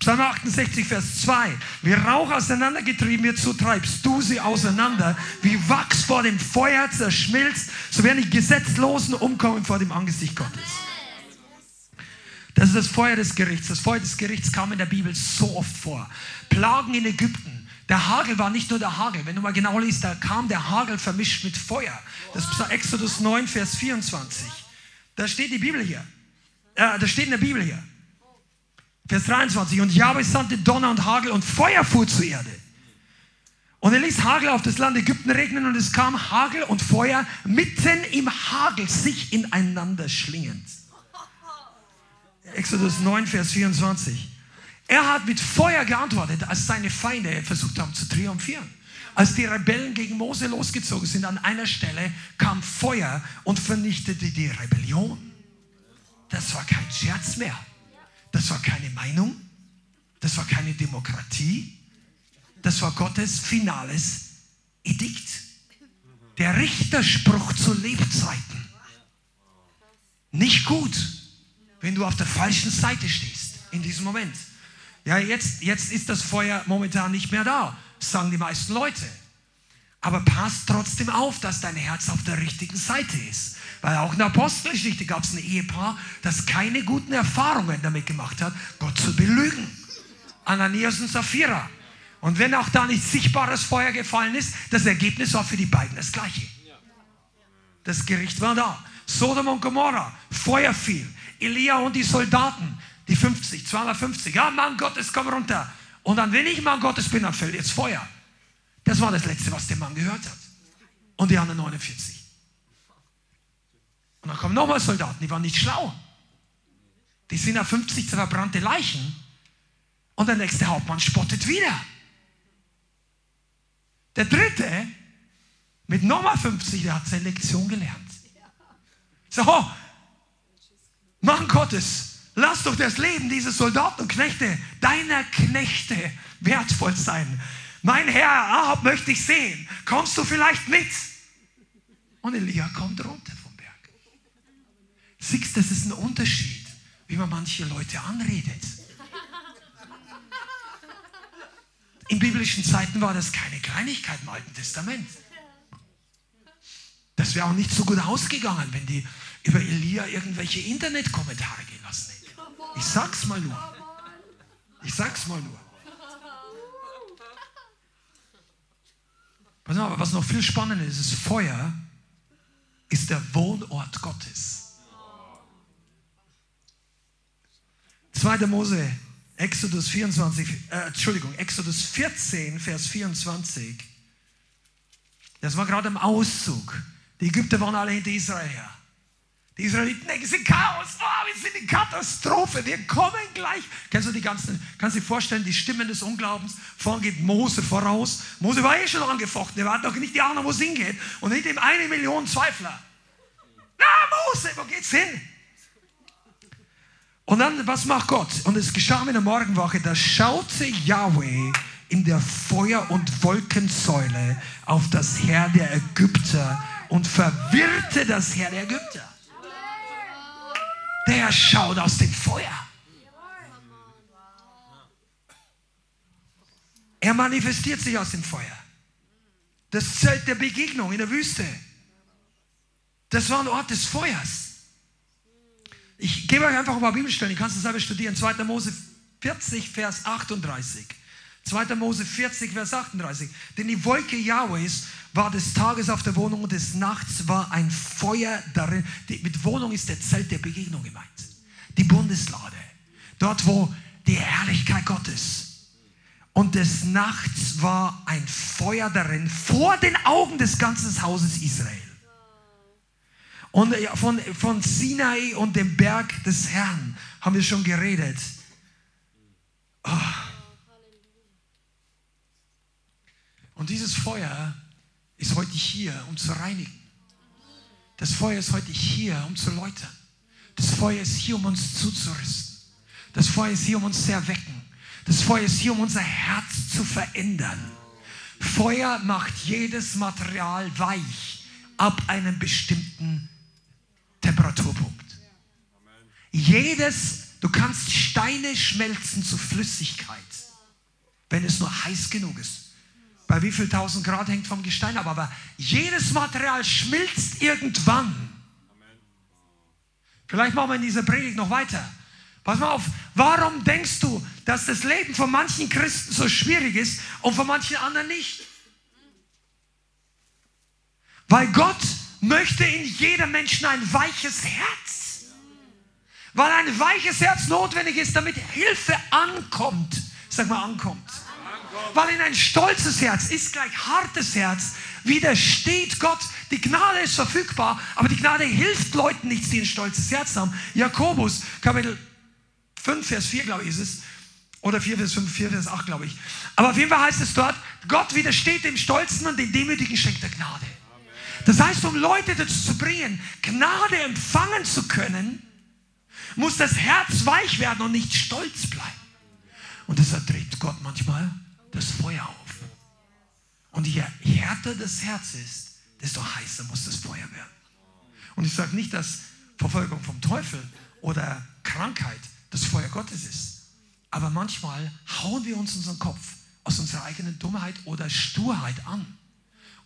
Psalm 68, Vers 2. Wie Rauch auseinandergetrieben wird, so treibst du sie auseinander. Wie Wachs vor dem Feuer zerschmilzt, so werden die Gesetzlosen umkommen vor dem Angesicht Gottes. Das ist das Feuer des Gerichts. Das Feuer des Gerichts kam in der Bibel so oft vor. Plagen in Ägypten. Der Hagel war nicht nur der Hagel. Wenn du mal genau liest, da kam der Hagel vermischt mit Feuer. Das ist Exodus 9, Vers 24. Da steht die Bibel hier. Äh, da steht in der Bibel hier. Vers 23. Und Jahwe sandte Donner und Hagel und Feuer fuhr zur Erde. Und er ließ Hagel auf das Land Ägypten regnen und es kam Hagel und Feuer mitten im Hagel sich ineinander schlingend. Exodus 9, Vers 24. Er hat mit Feuer geantwortet, als seine Feinde versucht haben zu triumphieren. Als die Rebellen gegen Mose losgezogen sind, an einer Stelle kam Feuer und vernichtete die Rebellion. Das war kein Scherz mehr. Das war keine Meinung. Das war keine Demokratie. Das war Gottes finales Edikt. Der Richterspruch zu Lebzeiten. Nicht gut, wenn du auf der falschen Seite stehst in diesem Moment. Ja, jetzt, jetzt ist das Feuer momentan nicht mehr da, sagen die meisten Leute. Aber passt trotzdem auf, dass dein Herz auf der richtigen Seite ist. Weil auch in der Apostelgeschichte gab es ein Ehepaar, das keine guten Erfahrungen damit gemacht hat, Gott zu belügen. Ananias und Sapphira. Und wenn auch da nicht sichtbares Feuer gefallen ist, das Ergebnis war für die beiden das gleiche. Das Gericht war da. Sodom und Gomorra, Feuer fiel. Elia und die Soldaten, die 50, 250. Ja, Mann Gottes, komm runter. Und dann, wenn ich Mann Gottes bin, dann fällt jetzt Feuer. Das war das Letzte, was der Mann gehört hat. Und die anderen 49. Und dann kommen nochmal Soldaten, die waren nicht schlau. Die sind auf 50 verbrannte Leichen. Und der nächste Hauptmann spottet wieder. Der dritte, mit nochmal 50, der hat seine Lektion gelernt. So, Mann Gottes, lass doch das Leben dieser Soldaten und Knechte, deiner Knechte, wertvoll sein. Mein Herr Ahab möchte ich sehen. Kommst du vielleicht mit? Und Elia kommt runter. Siehst, das ist ein Unterschied, wie man manche Leute anredet. In biblischen Zeiten war das keine Kleinigkeit im Alten Testament. Das wäre auch nicht so gut ausgegangen, wenn die über Elia irgendwelche Internetkommentare gehen lassen hätten. Ich sag's mal nur. Ich sag's mal nur. Was noch viel spannender ist, ist Feuer ist der Wohnort Gottes. 2. Mose, Exodus 24, äh, Entschuldigung, Exodus 14, Vers 24. Das war gerade im Auszug. Die Ägypter waren alle hinter Israel her. Die Israeliten denken, ist Chaos, oh, wir sind in Katastrophe, wir kommen gleich. Kennst du die ganzen, kannst du dir vorstellen, die Stimmen des Unglaubens? Vorne geht Mose voraus. Mose war eh schon angefochten, er hat doch nicht die Ahnung, wo es hingeht. Und hinter ihm eine Million Zweifler. Na, Mose, wo geht's hin? Und dann, was macht Gott? Und es geschah mit der Morgenwache, da schaute Yahweh in der Feuer- und Wolkensäule auf das Heer der Ägypter und verwirrte das Heer der Ägypter der schaut aus dem Feuer. Er manifestiert sich aus dem Feuer. Das Zelt der Begegnung in der Wüste. Das war ein Ort des Feuers. Ich gebe euch einfach ein paar Bibelstellen, ihr kannst es selber studieren. 2. Mose 40, Vers 38. 2. Mose 40, Vers 38. Denn die Wolke Jahwehs war des Tages auf der Wohnung und des Nachts war ein Feuer darin. Die, mit Wohnung ist der Zelt der Begegnung gemeint. Die Bundeslade. Dort, wo die Herrlichkeit Gottes. Und des Nachts war ein Feuer darin vor den Augen des ganzen Hauses Israel. Und von, von Sinai und dem Berg des Herrn haben wir schon geredet. Oh. Und dieses Feuer ist heute hier, um zu reinigen. Das Feuer ist heute hier, um zu läutern. Das Feuer ist hier, um uns zuzurüsten. Das Feuer ist hier, um uns zu erwecken. Das Feuer ist hier, um unser Herz zu verändern. Feuer macht jedes Material weich ab einem bestimmten Temperaturpunkt. Jedes, du kannst Steine schmelzen zu Flüssigkeit, wenn es nur heiß genug ist. Bei wie viel tausend Grad hängt vom Gestein ab. Aber jedes Material schmilzt irgendwann. Vielleicht machen wir in dieser Predigt noch weiter. Pass mal auf, warum denkst du, dass das Leben von manchen Christen so schwierig ist und von manchen anderen nicht? Weil Gott möchte in jedem Menschen ein weiches Herz. Weil ein weiches Herz notwendig ist, damit Hilfe ankommt. Sag mal, ankommt. Weil in ein stolzes Herz ist gleich hartes Herz, widersteht Gott. Die Gnade ist verfügbar, aber die Gnade hilft Leuten nichts, die ein stolzes Herz haben. Jakobus, Kapitel 5, Vers 4, glaube ich, ist es. Oder 4 Vers 5, 4 Vers 8, glaube ich. Aber auf jeden Fall heißt es dort, Gott widersteht dem Stolzen und dem Demütigen schenkt er Gnade. Das heißt, um Leute dazu zu bringen, Gnade empfangen zu können, muss das Herz weich werden und nicht stolz bleiben. Und deshalb dreht Gott manchmal das Feuer auf. Und je härter das Herz ist, desto heißer muss das Feuer werden. Und ich sage nicht, dass Verfolgung vom Teufel oder Krankheit das Feuer Gottes ist. Aber manchmal hauen wir uns unseren Kopf aus unserer eigenen Dummheit oder Sturheit an.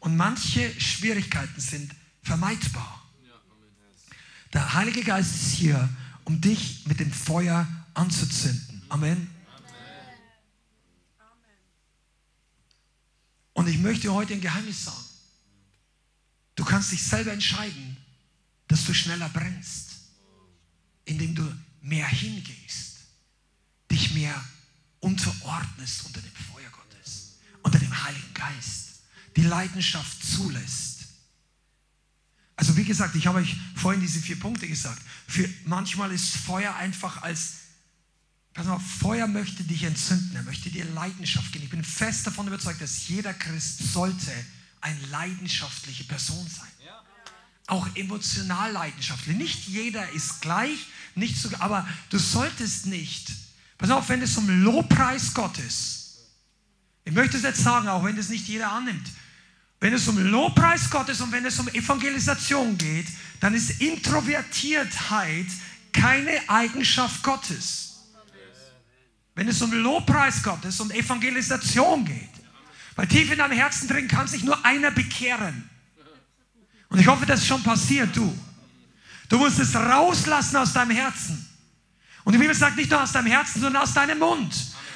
Und manche Schwierigkeiten sind vermeidbar. Der Heilige Geist ist hier, um dich mit dem Feuer anzuzünden. Amen. Und ich möchte heute ein Geheimnis sagen. Du kannst dich selber entscheiden, dass du schneller brennst, indem du mehr hingehst, dich mehr unterordnest unter dem Feuer Gottes, unter dem Heiligen Geist, die Leidenschaft zulässt. Also wie gesagt, ich habe euch vorhin diese vier Punkte gesagt. Für manchmal ist Feuer einfach als Pass auf, Feuer möchte dich entzünden, er möchte dir Leidenschaft geben. Ich bin fest davon überzeugt, dass jeder Christ sollte eine leidenschaftliche Person sein. Auch emotional leidenschaftlich. Nicht jeder ist gleich, nicht sogar, aber du solltest nicht. Pass auf, wenn es um Lobpreis Gottes, ich möchte es jetzt sagen, auch wenn es nicht jeder annimmt, wenn es um Lobpreis Gottes und wenn es um Evangelisation geht, dann ist Introvertiertheit keine Eigenschaft Gottes. Wenn es um Lobpreis Gottes und Evangelisation geht. Weil tief in deinem Herzen drin kann sich nur einer bekehren. Und ich hoffe, das ist schon passiert, du. Du musst es rauslassen aus deinem Herzen. Und die Bibel sagt nicht nur aus deinem Herzen, sondern aus deinem Mund.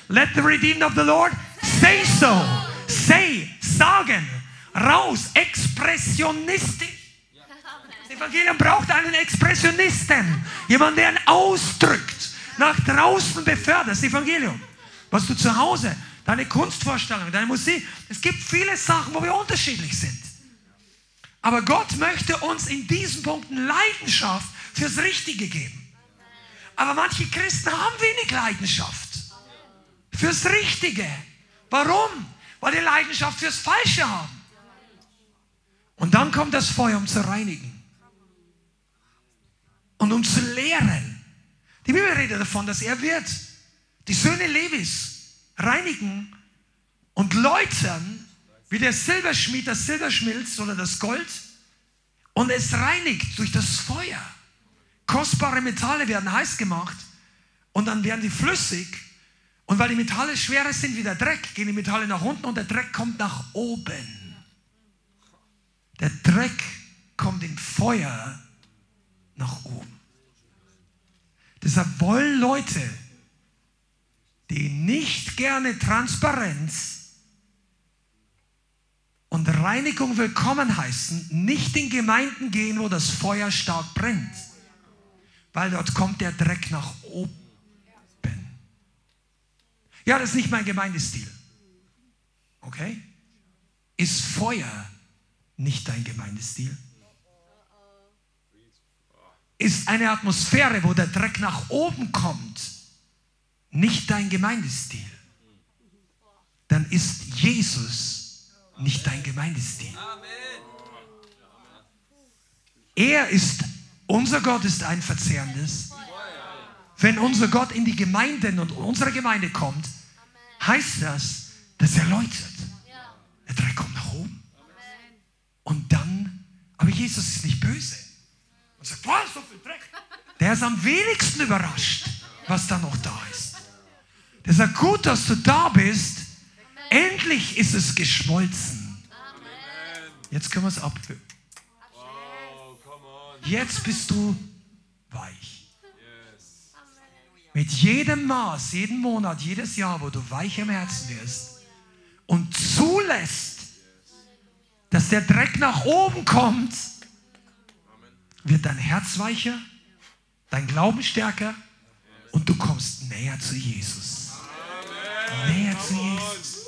Let the redeemed of the Lord say so. Say, sagen, raus, expressionistisch. Das Evangelium braucht einen Expressionisten. Jemand, der ihn ausdrückt nach draußen befördert, das Evangelium. Was du zu Hause, deine Kunstvorstellung, deine Musik, es gibt viele Sachen, wo wir unterschiedlich sind. Aber Gott möchte uns in diesen Punkten Leidenschaft fürs Richtige geben. Aber manche Christen haben wenig Leidenschaft fürs Richtige. Warum? Weil die Leidenschaft fürs Falsche haben. Und dann kommt das Feuer, um zu reinigen und um zu lehren. Die Bibel redet davon, dass er wird die Söhne Levis reinigen und läutern, wie der Silberschmied das Silber schmilzt oder das Gold und es reinigt durch das Feuer. Kostbare Metalle werden heiß gemacht und dann werden die flüssig. Und weil die Metalle schwerer sind wie der Dreck, gehen die Metalle nach unten und der Dreck kommt nach oben. Der Dreck kommt im Feuer nach oben. Deshalb wollen Leute, die nicht gerne Transparenz und Reinigung willkommen heißen, nicht in Gemeinden gehen, wo das Feuer stark brennt, weil dort kommt der Dreck nach oben. Ja, das ist nicht mein Gemeindestil. Okay? Ist Feuer nicht dein Gemeindestil? ist eine Atmosphäre, wo der Dreck nach oben kommt, nicht dein Gemeindestil, dann ist Jesus nicht dein Gemeindestil. Er ist, unser Gott ist ein verzehrendes. Wenn unser Gott in die Gemeinden und unsere Gemeinde kommt, heißt das, dass er läutet. Der Dreck kommt nach oben. Und dann, aber Jesus ist nicht böse und sagt, was, so viel Dreck. Der ist am wenigsten überrascht, was da noch da ist. Der sagt, gut, dass du da bist. Endlich ist es geschmolzen. Jetzt können wir es abfüllen. Jetzt bist du weich. Mit jedem Maß, jeden Monat, jedes Jahr, wo du weich im Herzen wirst und zulässt, dass der Dreck nach oben kommt, wird dein Herz weicher, dein Glauben stärker und du kommst näher zu Jesus. Näher zu Jesus.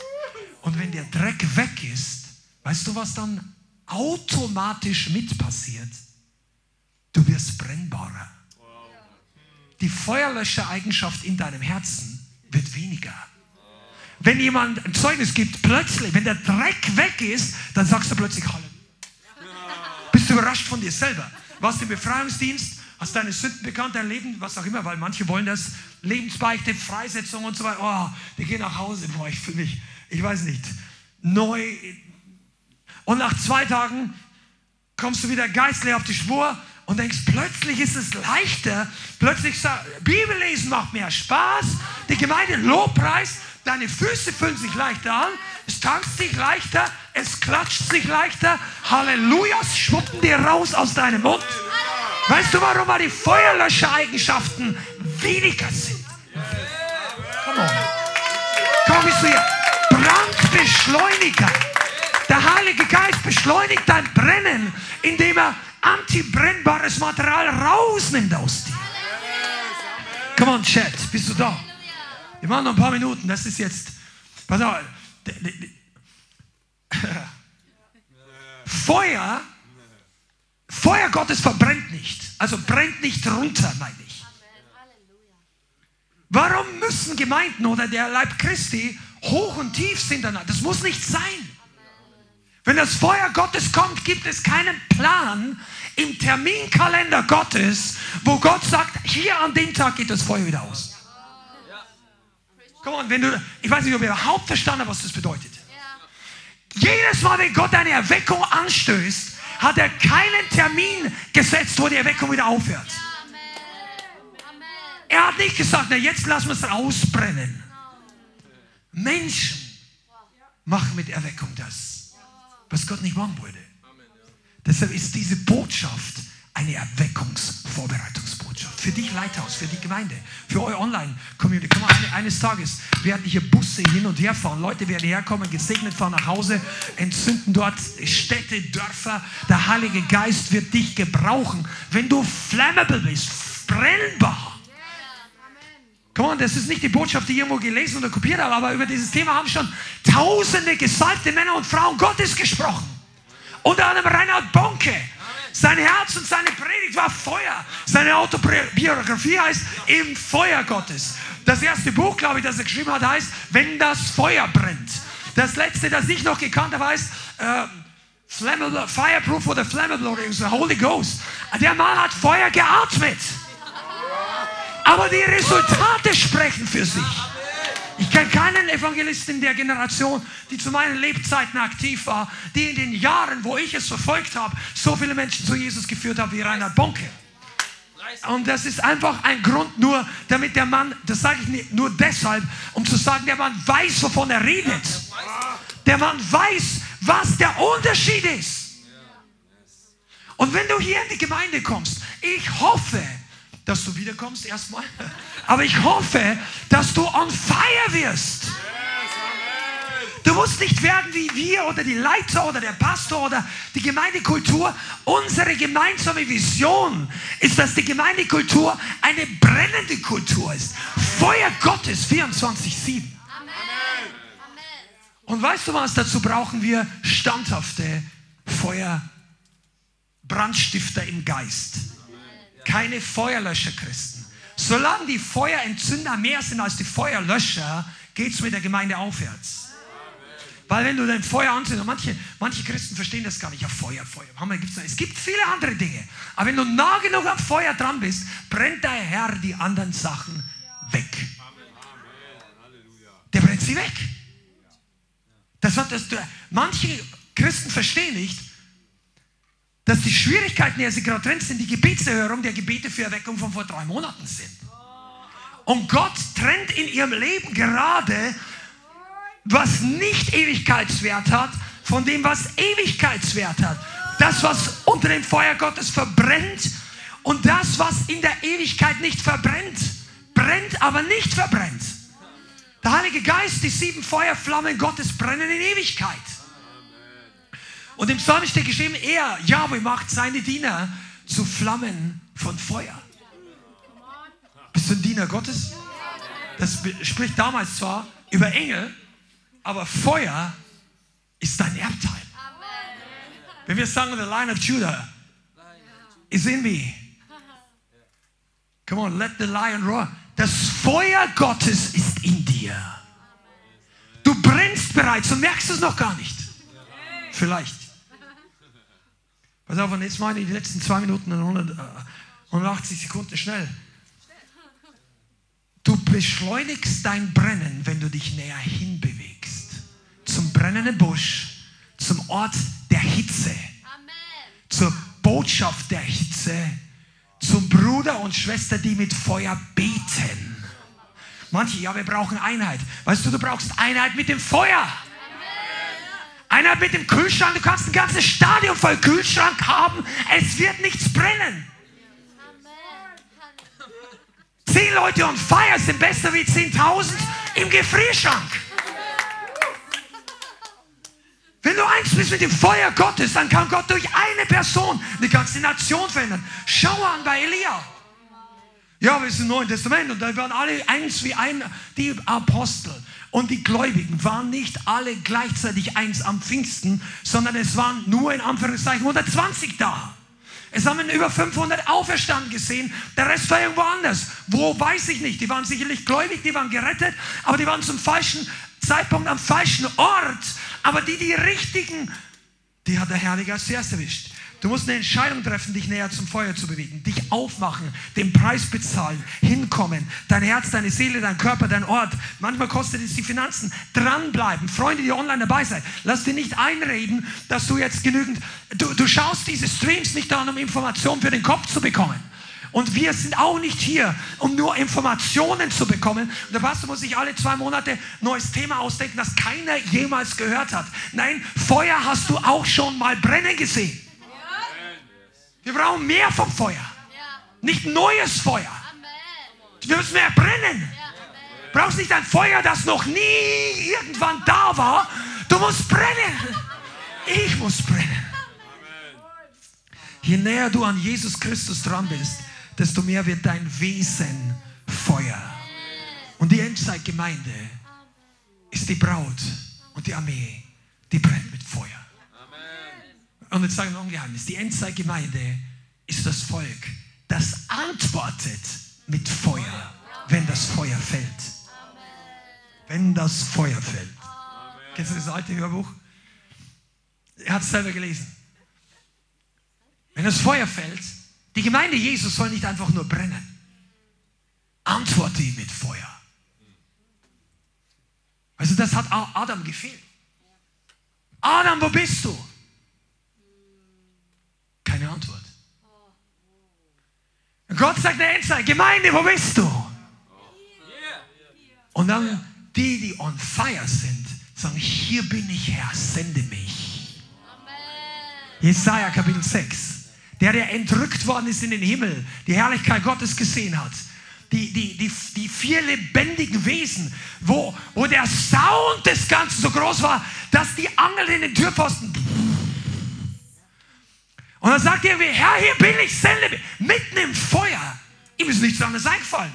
Und wenn der Dreck weg ist, weißt du, was dann automatisch mit passiert? Du wirst brennbarer. Die Feuerlöschereigenschaft in deinem Herzen wird weniger. Wenn jemand ein Zeugnis gibt, plötzlich, wenn der Dreck weg ist, dann sagst du plötzlich Halleluja. Bist du überrascht von dir selber? Warst im Befreiungsdienst, hast deine Sünden bekannt, dein Leben, was auch immer, weil manche wollen das, Lebensbeichte, Freisetzung und so weiter. Oh, die gehen nach Hause, boah, ich fühle mich, ich weiß nicht, neu. Und nach zwei Tagen kommst du wieder geistlich auf die Spur und denkst, plötzlich ist es leichter, plötzlich Bibellesen macht mehr Spaß, die Gemeinde Lobpreis, deine Füße fühlen sich leichter an, es tanzt sich leichter, es klatscht sich leichter, Hallelujahs schwuppen dir raus aus deinem Mund. Weißt du warum? Weil die Feuerlöschereigenschaften weniger sind. Komm on. Komm ich hier. Brandbeschleuniger. Der Heilige Geist beschleunigt dein Brennen, indem er antibrennbares Material rausnimmt aus dir. Come on, Chat, bist du da? Wir machen noch ein paar Minuten, das ist jetzt. Pass auf. Feuer, Feuer Gottes verbrennt nicht. Also brennt nicht runter, meine ich. Warum müssen Gemeinden oder der Leib Christi hoch und tief sind? Das muss nicht sein. Wenn das Feuer Gottes kommt, gibt es keinen Plan im Terminkalender Gottes, wo Gott sagt, hier an dem Tag geht das Feuer wieder aus. Komm on, wenn du, ich weiß nicht, ob ihr überhaupt verstanden habt, was das bedeutet. Jedes Mal, wenn Gott eine Erweckung anstößt, hat er keinen Termin gesetzt, wo die Erweckung wieder aufhört. Er hat nicht gesagt, na jetzt lassen wir es ausbrennen. Menschen machen mit Erweckung das was Gott nicht machen wollte. Deshalb ist diese Botschaft eine Erweckungsvorbereitungsbotschaft. Für dich Leithaus, für die Gemeinde, für eure Online-Community. Komm mal, eines Tages werden hier Busse hin und her fahren. Leute werden herkommen, gesegnet fahren nach Hause, entzünden dort Städte, Dörfer. Der Heilige Geist wird dich gebrauchen, wenn du flammable bist, brennbar. Come on, das ist nicht die Botschaft, die ich irgendwo gelesen oder kopiert habe, aber über dieses Thema haben schon tausende gesalbte Männer und Frauen Gottes gesprochen. Unter anderem Reinhard Bonke. Sein Herz und seine Predigt war Feuer. Seine Autobiografie heißt Im Feuer Gottes. Das erste Buch, glaube ich, das er geschrieben hat, heißt Wenn das Feuer brennt. Das letzte, das ich noch gekannt habe, heißt äh, Flammable, Fireproof oder Flammable so, Holy Ghost. Der Mann hat Feuer geatmet. Aber die Resultate sprechen für sich. Ich kenne keinen Evangelisten in der Generation, die zu meinen Lebzeiten aktiv war, die in den Jahren, wo ich es verfolgt habe, so viele Menschen zu Jesus geführt hat wie Reinhard Bonke. Und das ist einfach ein Grund nur, damit der Mann, das sage ich nur deshalb, um zu sagen, der Mann weiß, wovon er redet. Der Mann weiß, was der Unterschied ist. Und wenn du hier in die Gemeinde kommst, ich hoffe, dass du wiederkommst erstmal. Aber ich hoffe, dass du on fire wirst. Du musst nicht werden wie wir oder die Leiter oder der Pastor oder die Gemeindekultur. Unsere gemeinsame Vision ist, dass die Gemeindekultur eine brennende Kultur ist. Feuer Gottes 24-7. Und weißt du was? Dazu brauchen wir standhafte Feuerbrandstifter im Geist keine Feuerlöscher-Christen. Solange die Feuerentzünder mehr sind als die Feuerlöscher, geht es mit der Gemeinde aufwärts. Weil wenn du dein Feuer anzündest, manche, manche Christen verstehen das gar nicht, ja Feuer, Feuer. Es gibt viele andere Dinge. Aber wenn du nah genug am Feuer dran bist, brennt der Herr die anderen Sachen weg. Der brennt sie weg. Das, das, manche Christen verstehen nicht, dass die Schwierigkeiten, der sie gerade drin sind, die Gebetserhörung der Gebete für Erweckung von vor drei Monaten sind. Und Gott trennt in ihrem Leben gerade, was nicht Ewigkeitswert hat, von dem, was Ewigkeitswert hat. Das, was unter dem Feuer Gottes verbrennt und das, was in der Ewigkeit nicht verbrennt. Brennt, aber nicht verbrennt. Der Heilige Geist, die sieben Feuerflammen Gottes brennen in Ewigkeit. Und im Psalm steht geschrieben, er, Yahweh, macht seine Diener zu Flammen von Feuer. Bist du ein Diener Gottes? Das spricht damals zwar über Engel, aber Feuer ist dein Erbteil. Wenn wir sagen, the line of Judah is in me. Come on, let the lion roar. Das Feuer Gottes ist in dir. Du brennst bereits und merkst es noch gar nicht. Vielleicht. Pass auf, und jetzt meine ich die letzten zwei Minuten und 180 Sekunden schnell. Du beschleunigst dein Brennen, wenn du dich näher hinbewegst. Zum brennenden Busch, zum Ort der Hitze, zur Botschaft der Hitze, zum Bruder und Schwester, die mit Feuer beten. Manche, ja, wir brauchen Einheit. Weißt du, du brauchst Einheit mit dem Feuer. Einheit mit dem Kühlschrank. Du kannst ein ganzes Stadion voll Kühlschrank haben. Es wird nichts brennen. Zehn Leute on fire sind besser wie 10.000 im Gefrierschrank. Wenn du eins bist mit dem Feuer Gottes, dann kann Gott durch eine Person eine ganze Nation verändern. Schau an bei Elia. Ja, wir sind im Neuen Testament und da waren alle eins wie ein, die Apostel und die Gläubigen waren nicht alle gleichzeitig eins am Pfingsten, sondern es waren nur in Anführungszeichen 120 da. Es haben über 500 auferstanden gesehen, der Rest war irgendwo anders. Wo, weiß ich nicht. Die waren sicherlich gläubig, die waren gerettet, aber die waren zum falschen Zeitpunkt am falschen Ort. Aber die, die richtigen, die hat der Heilige Geist zuerst erwischt. Du musst eine Entscheidung treffen, dich näher zum Feuer zu bewegen, dich aufmachen, den Preis bezahlen, hinkommen, dein Herz, deine Seele, dein Körper, dein Ort. Manchmal kostet es die Finanzen. Dranbleiben. Freunde, die online dabei sind, lass dir nicht einreden, dass du jetzt genügend, du, du schaust diese Streams nicht an, um Informationen für den Kopf zu bekommen. Und wir sind auch nicht hier, um nur Informationen zu bekommen. Und der Pastor muss sich alle zwei Monate neues Thema ausdenken, das keiner jemals gehört hat. Nein, Feuer hast du auch schon mal brennen gesehen. Wir brauchen mehr vom Feuer. Nicht neues Feuer. Wir müssen mehr brennen. Du brauchst nicht ein Feuer, das noch nie irgendwann da war. Du musst brennen. Ich muss brennen. Je näher du an Jesus Christus dran bist, desto mehr wird dein Wesen Feuer. Und die Endzeitgemeinde ist die Braut und die Armee, die brennt mit. Und jetzt sage ich noch ein Geheimnis. Die Endzeitgemeinde ist das Volk, das antwortet mit Feuer, wenn das Feuer fällt. Wenn das Feuer fällt. Kennst du das alte Hörbuch? Er hat es selber gelesen. Wenn das Feuer fällt, die Gemeinde Jesus soll nicht einfach nur brennen. Antworte ihm mit Feuer. Also das hat Adam gefehlt. Adam, wo bist du? Keine Antwort. Und Gott sagt der Endzeit, Gemeinde, wo bist du? Und dann die, die on fire sind, sagen, hier bin ich Herr, sende mich. Jesaja Kapitel 6. Der, der entrückt worden ist in den Himmel, die Herrlichkeit Gottes gesehen hat. Die, die, die, die vier lebendigen Wesen, wo, wo der Sound des Ganzen so groß war, dass die Angel in den Türpfosten und dann sagt er Herr, hier bin ich, sende mich. Mitten im Feuer. Ihm ist nichts anderes eingefallen.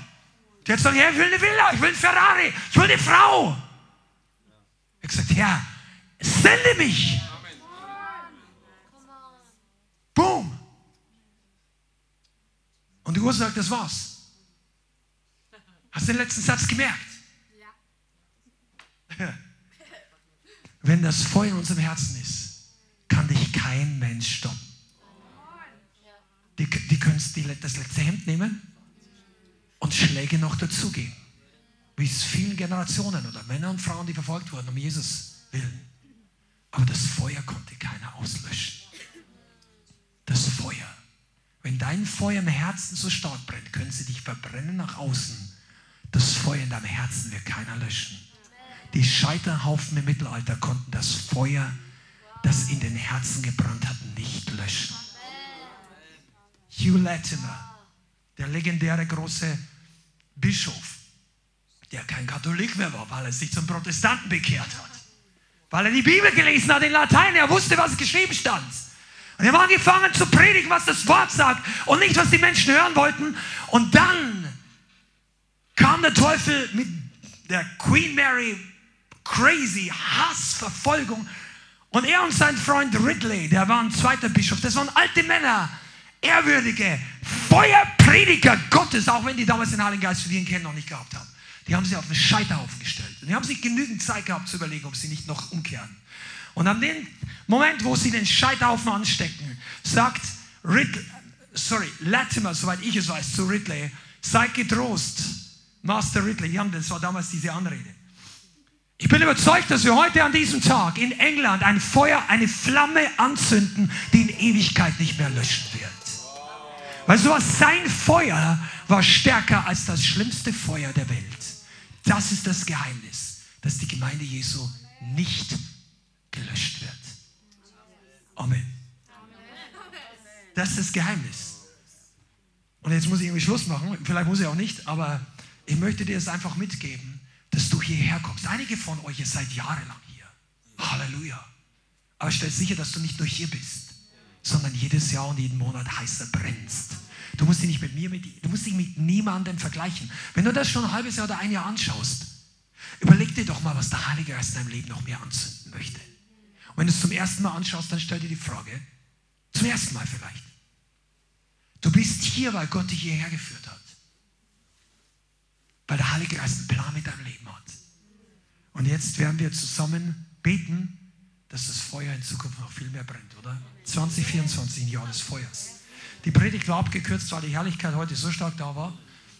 Der hat gesagt, Herr, ich will eine Villa, ich will ein Ferrari, ich will eine Frau. Er hat gesagt, Herr, sende mich. Boom. Und die Uhr sagt, das war's. Hast du den letzten Satz gemerkt? Ja. Wenn das Feuer in unserem Herzen ist, kann dich kein Mensch stoppen. Die, die können das letzte Hemd nehmen und Schläge noch dazugeben. Wie es vielen Generationen oder Männer und Frauen, die verfolgt wurden, um Jesus willen. Aber das Feuer konnte keiner auslöschen. Das Feuer. Wenn dein Feuer im Herzen so stark brennt, können sie dich verbrennen nach außen. Das Feuer in deinem Herzen wird keiner löschen. Die Scheiterhaufen im Mittelalter konnten das Feuer, das in den Herzen gebrannt hat, nicht löschen. Hugh Latimer, der legendäre große Bischof, der kein Katholik mehr war, weil er sich zum Protestanten bekehrt hat. Weil er die Bibel gelesen hat in Latein, er wusste, was geschrieben stand. Und er war angefangen zu predigen, was das Wort sagt und nicht, was die Menschen hören wollten. Und dann kam der Teufel mit der Queen Mary, crazy Hass, Verfolgung. Und er und sein Freund Ridley, der war ein zweiter Bischof, das waren alte Männer, ehrwürdige, Feuerprediger Gottes, auch wenn die damals den Heiligen Geist den Kennen noch nicht gehabt haben. Die haben sie auf den Scheiterhaufen gestellt. Und die haben sich genügend Zeit gehabt zu überlegen, ob sie nicht noch umkehren. Und an dem Moment, wo sie den Scheiterhaufen anstecken, sagt Ridley, sorry, Latimer, soweit ich es weiß, zu Ridley, seid getrost, Master Ridley, Jan, das war damals diese Anrede. Ich bin überzeugt, dass wir heute an diesem Tag in England ein Feuer, eine Flamme anzünden, die in Ewigkeit nicht mehr löschen wird. Weißt du was? Sein Feuer war stärker als das schlimmste Feuer der Welt. Das ist das Geheimnis, dass die Gemeinde Jesu nicht gelöscht wird. Amen. Das ist das Geheimnis. Und jetzt muss ich irgendwie Schluss machen. Vielleicht muss ich auch nicht, aber ich möchte dir es einfach mitgeben, dass du hierher kommst. Einige von euch, ihr seid jahrelang hier. Halleluja. Aber stell sicher, dass du nicht nur hier bist, sondern jedes Jahr und jeden Monat heißer brennst. Du musst dich nicht mit mir, mit, du musst dich mit niemandem vergleichen. Wenn du das schon ein halbes Jahr oder ein Jahr anschaust, überleg dir doch mal, was der Heilige Geist in deinem Leben noch mehr anzünden möchte. Und wenn du es zum ersten Mal anschaust, dann stell dir die Frage, zum ersten Mal vielleicht. Du bist hier, weil Gott dich hierher geführt hat. Weil der Heilige Geist einen Plan mit deinem Leben hat. Und jetzt werden wir zusammen beten, dass das Feuer in Zukunft noch viel mehr brennt, oder? 2024, ein Jahr des Feuers. Die Predigt war abgekürzt, weil die Herrlichkeit heute so stark da war.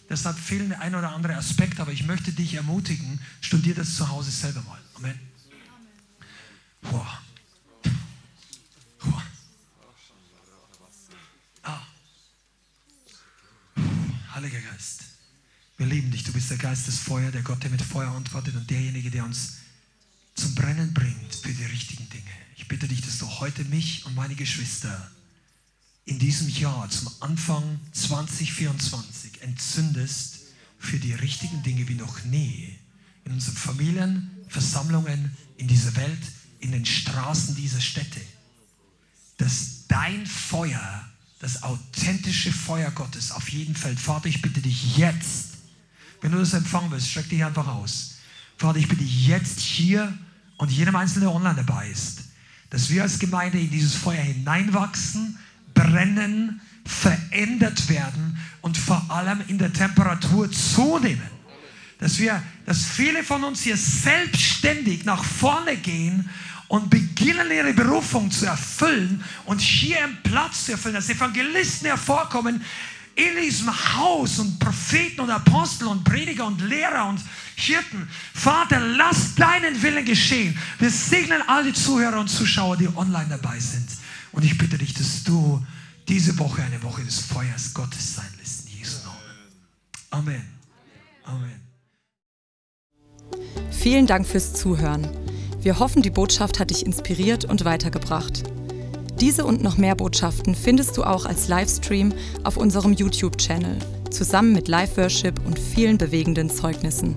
Deshalb fehlen der ein oder andere Aspekt, aber ich möchte dich ermutigen, studier das zu Hause selber mal. Amen. Wow. Ah. Heiliger Geist, wir lieben dich. Du bist der Geist des Feuer, der Gott, der mit Feuer antwortet und derjenige, der uns zum Brennen bringt für die richtigen Dinge. Ich bitte dich, dass du heute mich und meine Geschwister in diesem Jahr, zum Anfang 2024, entzündest für die richtigen Dinge wie noch nie. In unseren Familien, Versammlungen, in dieser Welt, in den Straßen dieser Städte. Dass dein Feuer, das authentische Feuer Gottes auf jeden Fall, Vater, ich bitte dich jetzt, wenn du das empfangen willst, streck dich einfach aus. Vater, ich bitte dich jetzt hier und jedem Einzelnen, der online dabei ist, dass wir als Gemeinde in dieses Feuer hineinwachsen, brennen, verändert werden und vor allem in der Temperatur zunehmen. Dass wir, dass viele von uns hier selbstständig nach vorne gehen und beginnen ihre Berufung zu erfüllen und hier einen Platz zu erfüllen, dass Evangelisten hervorkommen in diesem Haus und Propheten und Apostel und Prediger und Lehrer und Hirten. Vater, lass deinen Willen geschehen. Wir segnen all die Zuhörer und Zuschauer, die online dabei sind. Und ich bitte dich, dass du diese Woche eine Woche des Feuers Gottes sein lässt. In Jesu Namen. Amen. Amen. Vielen Dank fürs Zuhören. Wir hoffen, die Botschaft hat dich inspiriert und weitergebracht. Diese und noch mehr Botschaften findest du auch als Livestream auf unserem YouTube-Channel, zusammen mit Live-Worship und vielen bewegenden Zeugnissen.